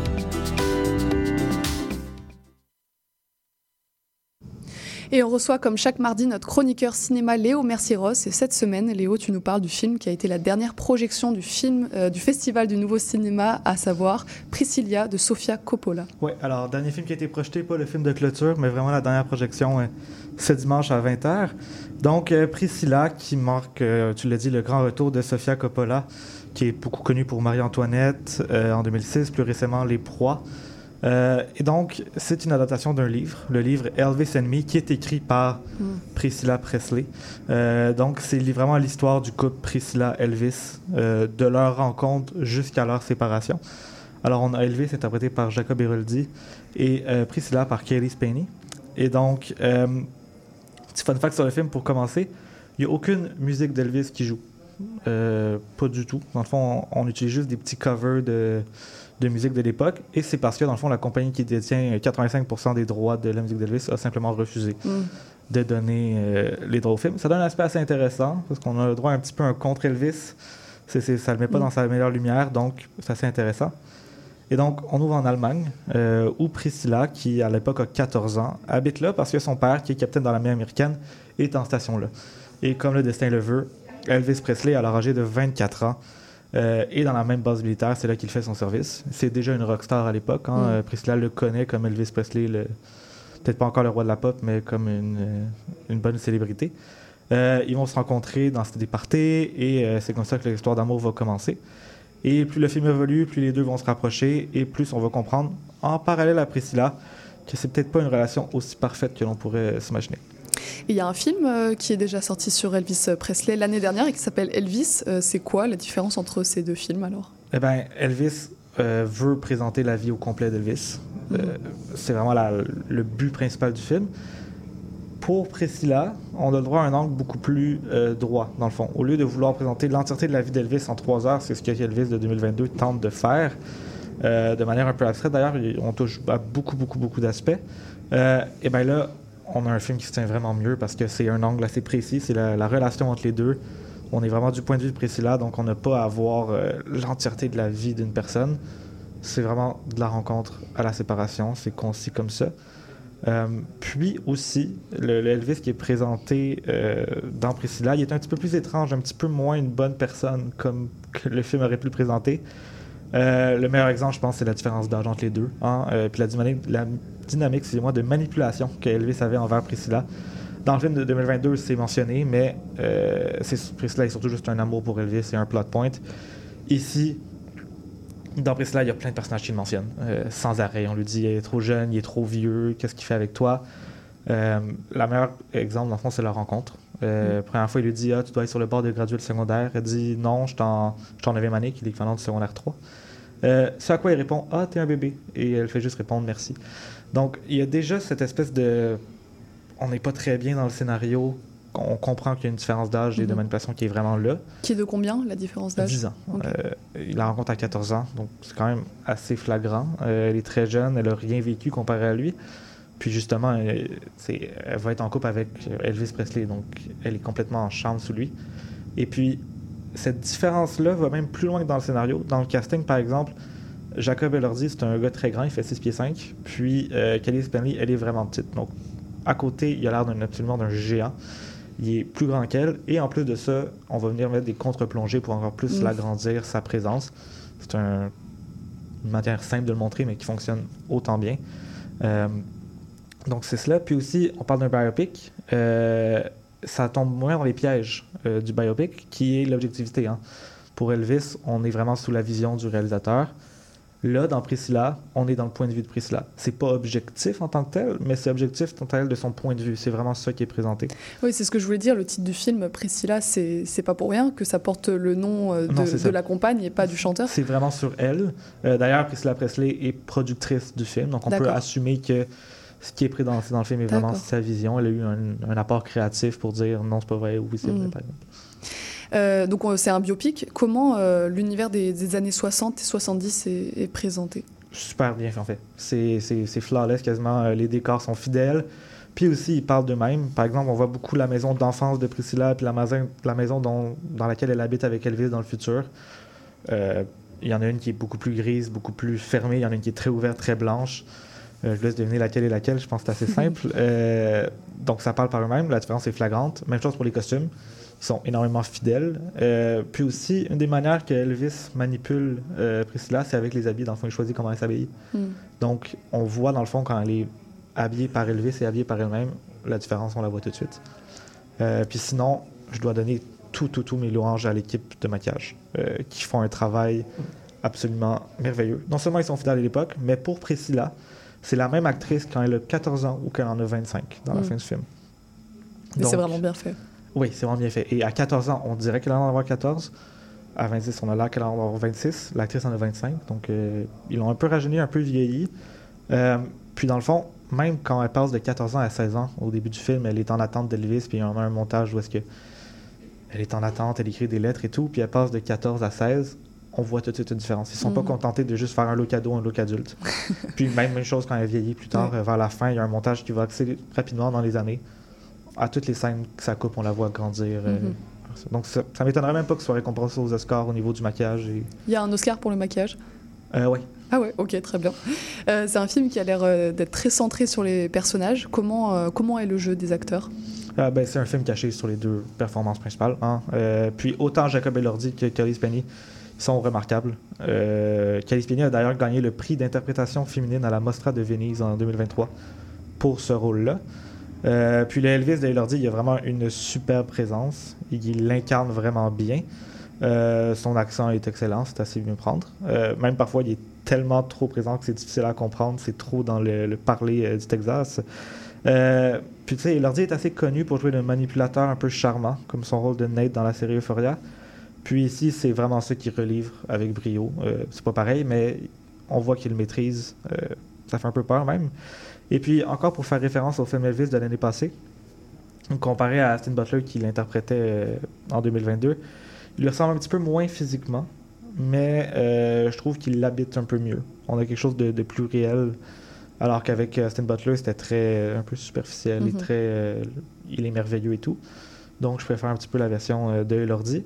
Et on reçoit comme chaque mardi notre chroniqueur cinéma Léo Mercieros. Et cette semaine, Léo, tu nous parles du film qui a été la dernière projection du film euh, du Festival du Nouveau Cinéma, à savoir Priscilla de Sofia Coppola. Oui, alors, dernier film qui a été projeté, pas le film de clôture, mais vraiment la dernière projection euh, ce dimanche à 20h. Donc, euh, Priscilla, qui marque, euh, tu l'as dit, le grand retour de Sofia Coppola, qui est beaucoup connue pour Marie-Antoinette en 2006, plus récemment Les Proies. Euh, et donc, c'est une adaptation d'un livre, le livre Elvis and Me, qui est écrit par Mm. Priscilla Presley. Euh, donc, c'est vraiment l'histoire du couple Priscilla-Elvis, euh, de leur rencontre jusqu'à leur séparation. Alors, on a Elvis interprété par Jacob Eroldi et Priscilla par Kaylee Spaney. Et donc, petit fun fact sur le film pour commencer, il n'y a aucune musique d'Elvis qui joue. Pas du tout. Dans le fond, on, on utilise juste des petits covers de, de musique de l'époque. Et c'est parce que, dans le fond, la compagnie qui détient 85% des droits de la musique d'Elvis a simplement refusé Mm. de donner euh, les droits au film. Ça donne un aspect assez intéressant parce qu'on a le droit à un petit peu un contre-Elvis. C'est, ça le met pas Mm. dans sa meilleure lumière, donc c'est assez intéressant. Et donc, on ouvre en Allemagne, euh, où Priscilla, qui à l'époque a 14 ans, habite là parce que son père, qui est capitaine dans l'armée américaine, est en station là. Et comme le destin le veut, Elvis Presley, à l'âge âgé de 24 ans, euh, est dans la même base militaire, c'est là qu'il fait son service. C'est déjà une rockstar à l'époque. Hein. Mm. Euh, Priscilla le connaît comme Elvis Presley, le- peut-être pas encore le roi de la pop, mais comme une, euh, une bonne célébrité. Euh, ils vont se rencontrer dans des parties et c'est comme ça que l'histoire d'amour va commencer. Et plus le film évolue, plus les deux vont se rapprocher et plus on va comprendre, en parallèle à Priscilla, que c'est peut-être pas une relation aussi parfaite que l'on pourrait s'imaginer. Il y a un film euh, qui est déjà sorti sur Elvis Presley l'année dernière et qui s'appelle Elvis. Euh, c'est quoi la différence entre ces deux films alors? Eh bien, Elvis euh, veut présenter la vie au complet d'Elvis. C'est vraiment le but principal du film. Pour Priscilla, on a le droit à un angle beaucoup plus droit, dans le fond. Au lieu de vouloir présenter l'entièreté de la vie d'Elvis en trois heures, c'est ce que Elvis de 2022 tente de faire, de manière un peu abstraite d'ailleurs, il- on touche à beaucoup, beaucoup, beaucoup d'aspects. Et bien là, on a un film qui se tient vraiment mieux parce que c'est un angle assez précis, c'est la, la relation entre les deux. On est vraiment du point de vue de Priscilla, donc on n'a pas à voir euh, l'entièreté de la vie d'une personne. C'est vraiment de la rencontre à la séparation, c'est concis comme ça. Euh, puis aussi, le, le Elvis qui est présenté euh, dans Priscilla, il est un petit peu plus étrange, un petit peu moins une bonne personne comme que le film aurait pu le présenter. Euh, le meilleur exemple, je pense, c'est la différence d'âge entre les deux. hein, euh, puis la dynamique, la dynamique excusez-moi, de manipulation que Elvis avait envers Priscilla. Dans le film de 2022, c'est mentionné, mais euh, c'est- Priscilla est surtout juste un amour pour Elvis et un plot point. Ici, dans Priscilla, il y a plein de personnages qui le mentionnent, euh, sans arrêt. On lui dit il est trop jeune, il est trop vieux, qu'est-ce qu'il fait avec toi? La meilleure exemple, dans le fond, c'est la rencontre. Euh, Première fois, il lui dit ah, Tu dois être sur le bord de graduer le secondaire. Elle dit Non, je suis en, je suis en 9e année, qui est l'équivalent du secondaire 3. Euh, ce à quoi il répond Ah, t'es un bébé. Et elle fait juste répondre merci. Donc, il y a déjà cette espèce de. On n'est pas très bien dans le scénario. On comprend qu'il y a une différence d'âge et de Mhm. manipulation qui est vraiment là. Qui est de combien la différence d'âge? 10 ans. Euh, il la rencontre à 14 ans, donc c'est quand même assez flagrant. Euh, elle est très jeune, elle a rien vécu comparé à lui. Puis justement, elle, elle va être en couple avec Elvis Presley, donc elle est complètement en chambre sous lui. Et puis, cette différence-là va même plus loin que dans le scénario. Dans le casting, par exemple, Jacob Elordi, c'est un gars très grand, il fait 6 pieds 5. Puis euh, Kelly Spanley, elle est vraiment petite. Donc, à côté, il a l'air d'un, absolument d'un géant. Il est plus grand qu'elle. Et en plus de ça, on va venir mettre des contre-plongées pour encore plus l'agrandir, sa présence. C'est un- une manière simple de le montrer, mais qui fonctionne autant bien. Euh, donc, c'est cela. Puis aussi, on parle d'un biopic. Euh, ça tombe moins dans les pièges euh, du biopic, qui est l'objectivité. hein. Pour Elvis, on est vraiment sous la vision du réalisateur. Là, dans Priscilla, on est dans le point de vue de Priscilla. C'est pas objectif en tant que tel, mais c'est objectif en tant que tel de son point de vue. C'est vraiment ça qui est présenté. Oui, c'est ce que je voulais dire. Le titre du film, Priscilla, c'est pas pour rien que ça porte le nom euh, Non, de, la compagne et pas du chanteur. C'est vraiment sur elle. Euh, D'ailleurs, Priscilla Presley est productrice du film, donc on peut assumer que ce qui est présenté dans le film est vraiment sa vision. Elle a eu un, un apport créatif pour dire non, c'est pas vrai, oui, c'est vrai, Mm. par exemple. Euh, donc c'est un biopic. Comment euh, l'univers des, des années 60 et 70 est, est présenté? Super bien fait, en fait. C'est, flawless quasiment. Euh, Les décors sont fidèles. Puis aussi, ils parlent d'eux-mêmes. Par exemple, on voit beaucoup la maison d'enfance de Priscilla, puis la maison, la maison dont- dans laquelle elle habite avec Elvis dans le futur. Euh, Il y en a une qui est beaucoup plus grise, beaucoup plus fermée. Il y en a une qui est très ouverte, très blanche. Euh, je vous laisse deviner laquelle est laquelle. Je pense que c'est assez simple. Euh, donc, ça parle par eux-mêmes. La différence est flagrante. Même chose pour les costumes. Ils sont énormément fidèles. Euh, puis aussi, une des manières que Elvis manipule euh, Priscilla, c'est avec les habits. Dans le fond, il choisit comment elle s'habille. Mm. Donc, on voit dans le fond quand elle est habillée par Elvis et habillée par elle-même, la différence, on la voit tout de suite. Puis sinon, je dois donner tout, tout, tout mes louanges à l'équipe de maquillage qui font un travail absolument merveilleux. Non seulement ils sont fidèles à l'époque, mais pour Priscilla, c'est la même actrice quand elle a 14 ans ou quand elle en a 25 dans la Mm. fin du film. C'est vraiment bien fait. Oui, c'est vraiment bien fait. Et à 14 ans, on dirait qu'elle en a avoir 14. À 26, on a l'air qu'elle en a avoir 26. L'actrice en a 25. Donc, euh, ils l'ont un peu rajeuni, un peu vieilli. Euh, puis, dans le fond, même quand elle passe de 14 ans à 16 ans, au début du film, elle est en attente d'Elvis. Puis, il y a un montage où est-ce que elle est en attente, elle écrit des lettres et tout. Puis, elle passe de 14 à 16. On voit tout de suite une différence. Ils sont pas Mhm. contentés de juste faire un look ado, un look adulte. puis, même, même chose quand elle vieillit plus tard, euh, vers la fin, il y a un montage qui va accélérer rapidement dans les années. À toutes les scènes que ça coupe, on la voit grandir. euh, Mhm. donc, ça, ça m'étonnerait même pas que ce soit récompensé aux Oscars au niveau du maquillage. Et... Il y a un Oscar pour le maquillage? Euh, ouais. Ah ouais, ok, très bien. Euh, c'est un film qui a l'air d'être très centré sur les personnages. Comment, comment est le jeu des acteurs? Ah, ben, c'est un film caché sur les deux performances principales. hein. Euh, puis autant Jacob Elordi que Kelly Penny sont remarquables. Euh, Penny a d'ailleurs gagné le prix d'interprétation féminine à la Mostra de Venise en 2023 pour ce rôle-là. Euh, puis le Elvis de Elordi, il a vraiment une superbe présence. Il l'incarne vraiment bien. Euh, son accent est excellent, c'est assez bien prendre. Euh, même parfois, il est tellement trop présent que c'est difficile à comprendre. C'est trop dans le, le parler du Texas. Puis tu sais, Elordi est assez connu pour jouer le manipulateur un peu charmant, comme son rôle de Nate dans la série Euphoria. Puis ici, c'est vraiment ça qu'il relivre avec brio. Euh, c'est pas pareil, mais on voit qu'il le maîtrise. Euh, ça fait un peu peur même. Et puis, encore pour faire référence au film Elvis de l'année passée, comparé à Austin Butler qui l'interprétait euh, en 2022, il lui ressemble un petit peu moins physiquement, mais je trouve qu'il l'habite un peu mieux. On a quelque chose de, de plus réel, alors qu'avec Austin Butler, c'était très un peu superficiel et Mhm. très. il est merveilleux et tout. Donc, je préfère un petit peu la version de Elordi.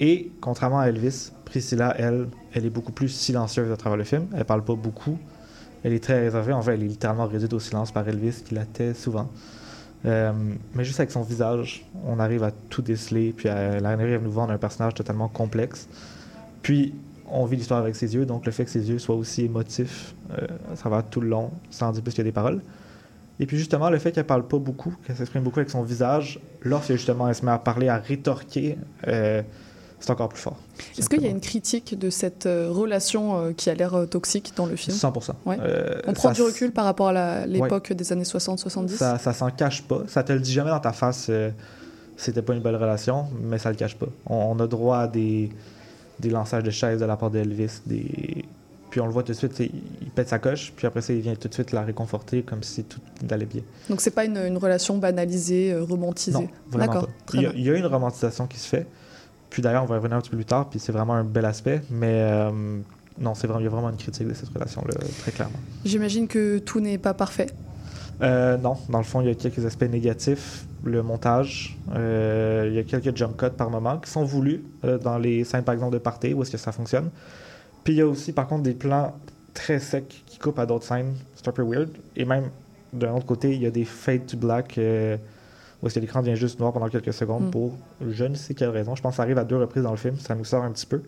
Et contrairement à Elvis, Priscilla, elle, elle est beaucoup plus silencieuse à travers le film. Elle parle pas beaucoup. Elle est très réservée. En fait, elle est littéralement réduite au silence par Elvis, qui la tait souvent. Euh, mais juste avec son visage, on arrive à tout déceler. Puis elle arrive à nous vendre un personnage totalement complexe. Puis on vit l'histoire avec ses yeux, donc le fait que ses yeux soient aussi émotifs euh, à travers tout le long, sans dire plus qu'il y a des paroles. Et puis justement, le fait qu'elle parle pas beaucoup, qu'elle s'exprime beaucoup avec son visage, lorsque justement elle se met à parler, à rétorquer, euh, c'est encore plus fort. Est-ce qu'il y a une critique de cette euh, relation euh, qui a l'air euh, toxique dans le film? 100%. Ouais. Euh, On prend du recul par rapport à l'époque des années 60-70 Ça, ça s'en cache pas. Ça te le dit jamais dans ta face. euh, c'était pas une belle relation, mais ça le cache pas. On, on a droit à des, des lançages de chaises de la part d'Elvis. Des... Puis on le voit tout de suite, il pète sa coche, puis après ça, il vient tout de suite la réconforter comme si tout allait bien. Donc c'est pas une, une relation banalisée, romantisée? Non, vraiment D'accord, pas. très Il y, a, bien. il y a une romantisation qui se fait. Puis d'ailleurs, on va y revenir un petit peu plus tard, puis c'est vraiment un bel aspect. Mais euh, non, c'est vraiment, il y a vraiment une critique de cette relation-là, très clairement. J'imagine que tout n'est pas parfait. Euh, non, dans le fond, il y a quelques aspects négatifs. Le montage, euh, il y a quelques jump cuts par moment qui sont voulus dans les scènes, par exemple, de party, où est-ce que ça fonctionne. Puis il y a aussi, par contre, des plans très secs qui coupent à d'autres scènes. C'est un peu weird. Et même, d'un autre côté, il y a des fade to black où est-ce que l'écran devient juste noir pendant quelques secondes Mm. pour je ne sais quelle raison. Je pense que ça arrive à deux reprises dans le film. Ça nous sort un petit peu.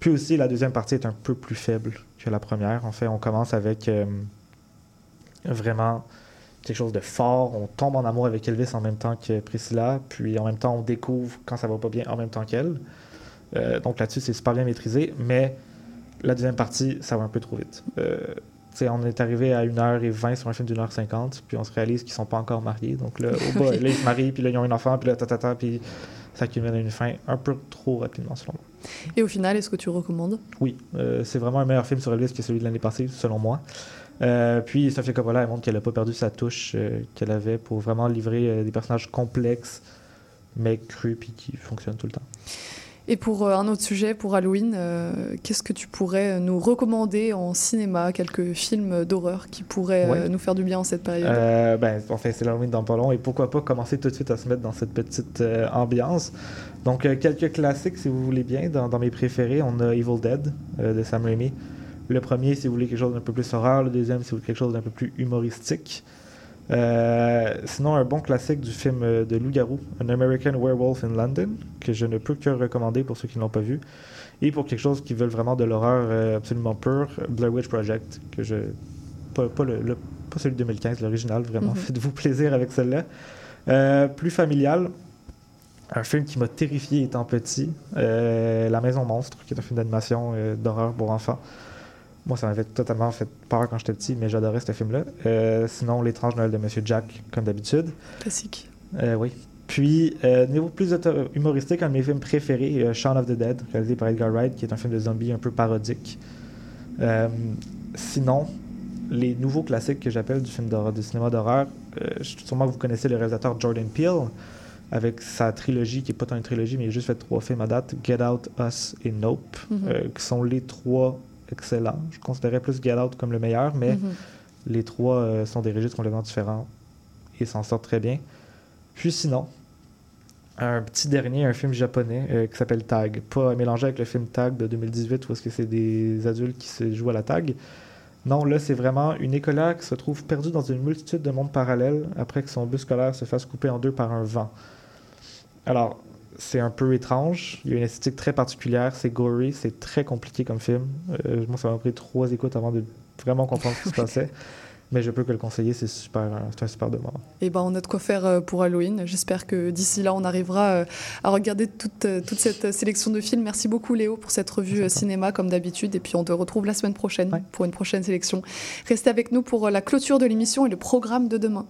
Puis aussi, la deuxième partie est un peu plus faible que la première. En fait, on commence avec euh, vraiment quelque chose de fort. On tombe en amour avec Elvis en même temps que Priscilla, puis en même temps, on découvre quand ça va pas bien en même temps qu'elle. Euh, donc là-dessus, c'est super bien maîtrisé, mais la deuxième partie, ça va un peu trop vite. Euh, on est arrivé à 1h20 sur un film d'une heure 50, puis on se réalise qu'ils sont pas encore mariés. Donc là, au bas, là, ils se marient, puis là, ils ont un enfant, puis là, tatata, puis ça culmine à une fin un peu trop rapidement, selon moi. Et au final, est-ce que tu recommandes? Oui, euh, c'est vraiment un meilleur film sur Elvis que celui de l'année passée, selon moi. Euh, puis Sofia Coppola, elle montre qu'elle n'a pas perdu sa touche euh, qu'elle avait pour vraiment livrer des personnages complexes, mais crus, puis qui fonctionnent tout le temps. Et pour euh, un autre sujet, pour Halloween, euh, qu'est-ce que tu pourrais nous recommander en cinéma Quelques films d'horreur qui pourraient euh, Ouais. nous faire du bien en cette période? Euh, ben, on fait c'est l'Halloween dans pas long, et pourquoi pas commencer tout de suite à se mettre dans cette petite euh, ambiance. Donc, quelques classiques, si vous voulez bien, dans, dans mes préférés, on a Evil Dead de Sam Raimi. Le premier, si vous voulez quelque chose d'un peu plus horreur. Le deuxième, si vous voulez quelque chose d'un peu plus humoristique. Euh, sinon, un bon classique du film euh, de loup-garou, An American Werewolf in London, que je ne peux que recommander pour ceux qui ne l'ont pas vu. Et pour quelque chose qui veulent vraiment de l'horreur euh, absolument pure, Blair Witch Project, que je. Pas, pas, le, le- pas celui de 2015, l'original, vraiment. Mhm. Faites-vous plaisir avec celle-là. Euh, plus familial, un film qui m'a terrifié étant petit, euh, La Maison Monstre, qui est un film d'animation d'horreur pour enfants. Moi, ça m'avait totalement fait peur quand j'étais petit, mais j'adorais ce film-là. Euh, sinon, L'étrange Noël de Monsieur Jack, comme d'habitude. Classique. Euh, oui. Puis, euh, niveau plus humoristique, un de mes films préférés, euh, Shaun of the Dead, réalisé par Edgar Wright, qui est un film de zombies un peu parodique. Sinon, les nouveaux classiques que j'appelle du film d'horreur, du cinéma d'horreur, sûrement que vous connaissez le réalisateur Jordan Peele, avec sa trilogie, qui n'est pas tant une trilogie, mais il a juste fait trois films à date, Get Out, Us et Nope, Mhm. euh, qui sont les trois excellents. Je considérais plus Get Out comme le meilleur, mais Mhm. les trois euh, sont des registres complètement différents et s'en sortent très bien. Puis sinon, un petit dernier, un film japonais euh, qui s'appelle Tag. Pas mélangé avec le film Tag de 2018 où est-ce que c'est des adultes qui se jouent à la tag. Non, là, c'est vraiment une écolière qui se trouve perdue dans une multitude de mondes parallèles après que son bus scolaire se fasse couper en deux par un vent. Alors, c'est un peu étrange. Il y a une esthétique très particulière. C'est gory. C'est très compliqué comme film. Euh, moi, ça m'a pris trois écoutes avant de vraiment comprendre ce qui se passait. Mais je peux que le conseiller. C'est super, c'est un super de moment. Et ben, on a de quoi faire euh, pour Halloween. J'espère que d'ici là, on arrivera euh, à regarder toute, toute cette sélection de films. Merci beaucoup, Léo, pour cette revue cinéma, comme d'habitude. Et puis, on te retrouve la semaine prochaine pour une prochaine sélection. Restez avec nous pour la clôture de l'émission et le programme de demain.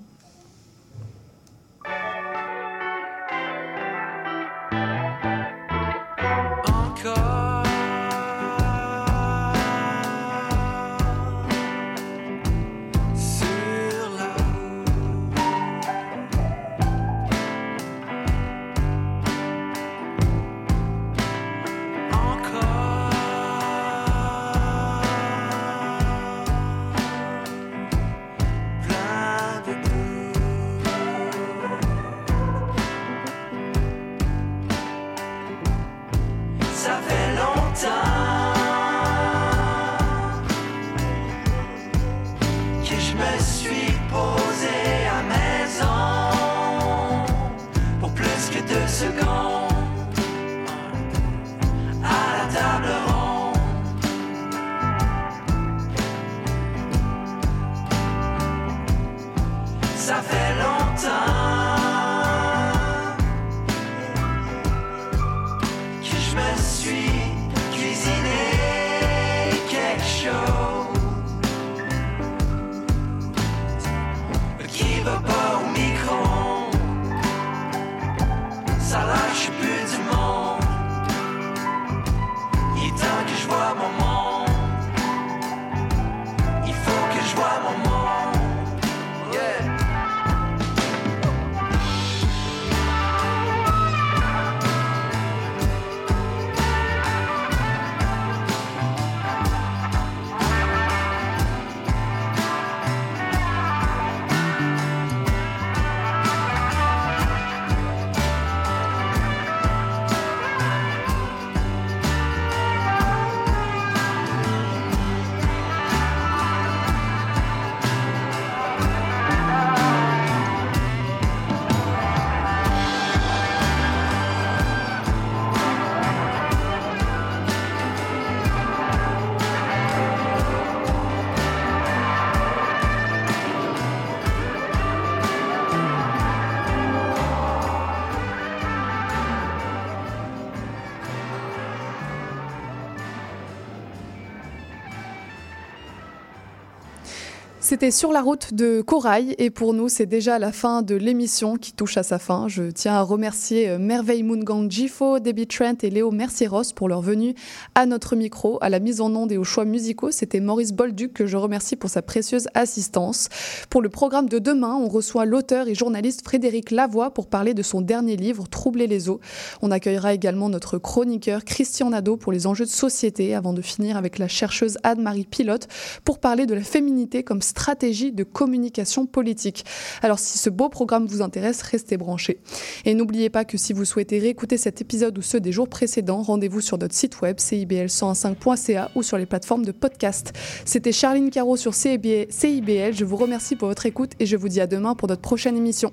C'était sur la route de Corail et pour nous c'est déjà la fin de l'émission qui touche à sa fin. Je tiens à remercier euh, Merveille Mungang Jifo, Debbie Trent et Léo Mercieros pour leur venue à notre micro, à la mise en onde et aux choix musicaux. C'était Maurice Bolduc que je remercie pour sa précieuse assistance. Pour le programme de demain, on reçoit l'auteur et journaliste Frédéric Lavoie pour parler de son dernier livre Troubler les eaux. On accueillera également notre chroniqueur Christian Nadeau pour les enjeux de société avant de finir avec la chercheuse Anne-Marie Pilote pour parler de la féminité comme stratégie de communication politique. Alors si ce beau programme vous intéresse, restez branchés. Et n'oubliez pas que si vous souhaitez réécouter cet épisode ou ceux des jours précédents, rendez-vous sur notre site web cibl105.ca ou sur les plateformes de podcast. C'était Charline Caro sur CIBL. Je vous remercie pour votre écoute et je vous dis à demain pour notre prochaine émission.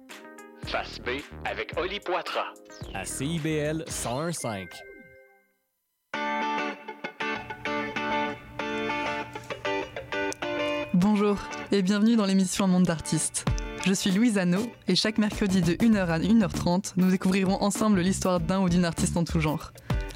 Face B avec Oli Poitras. à CIBL 1015. Bonjour et bienvenue dans l'émission Monde d'artistes. Je suis Louise Anneau et chaque mercredi de 1h à 1h30, nous découvrirons ensemble l'histoire d'un ou d'une artiste en tout genre.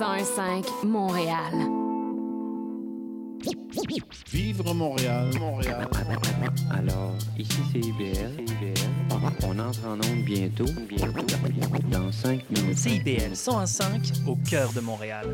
101.5 Montréal. Vivre Montréal, Montréal. Alors, ici c'est IBL. On entre en onde bientôt, bientôt, dans 5 minutes. CIBL 101.5 au cœur de Montréal.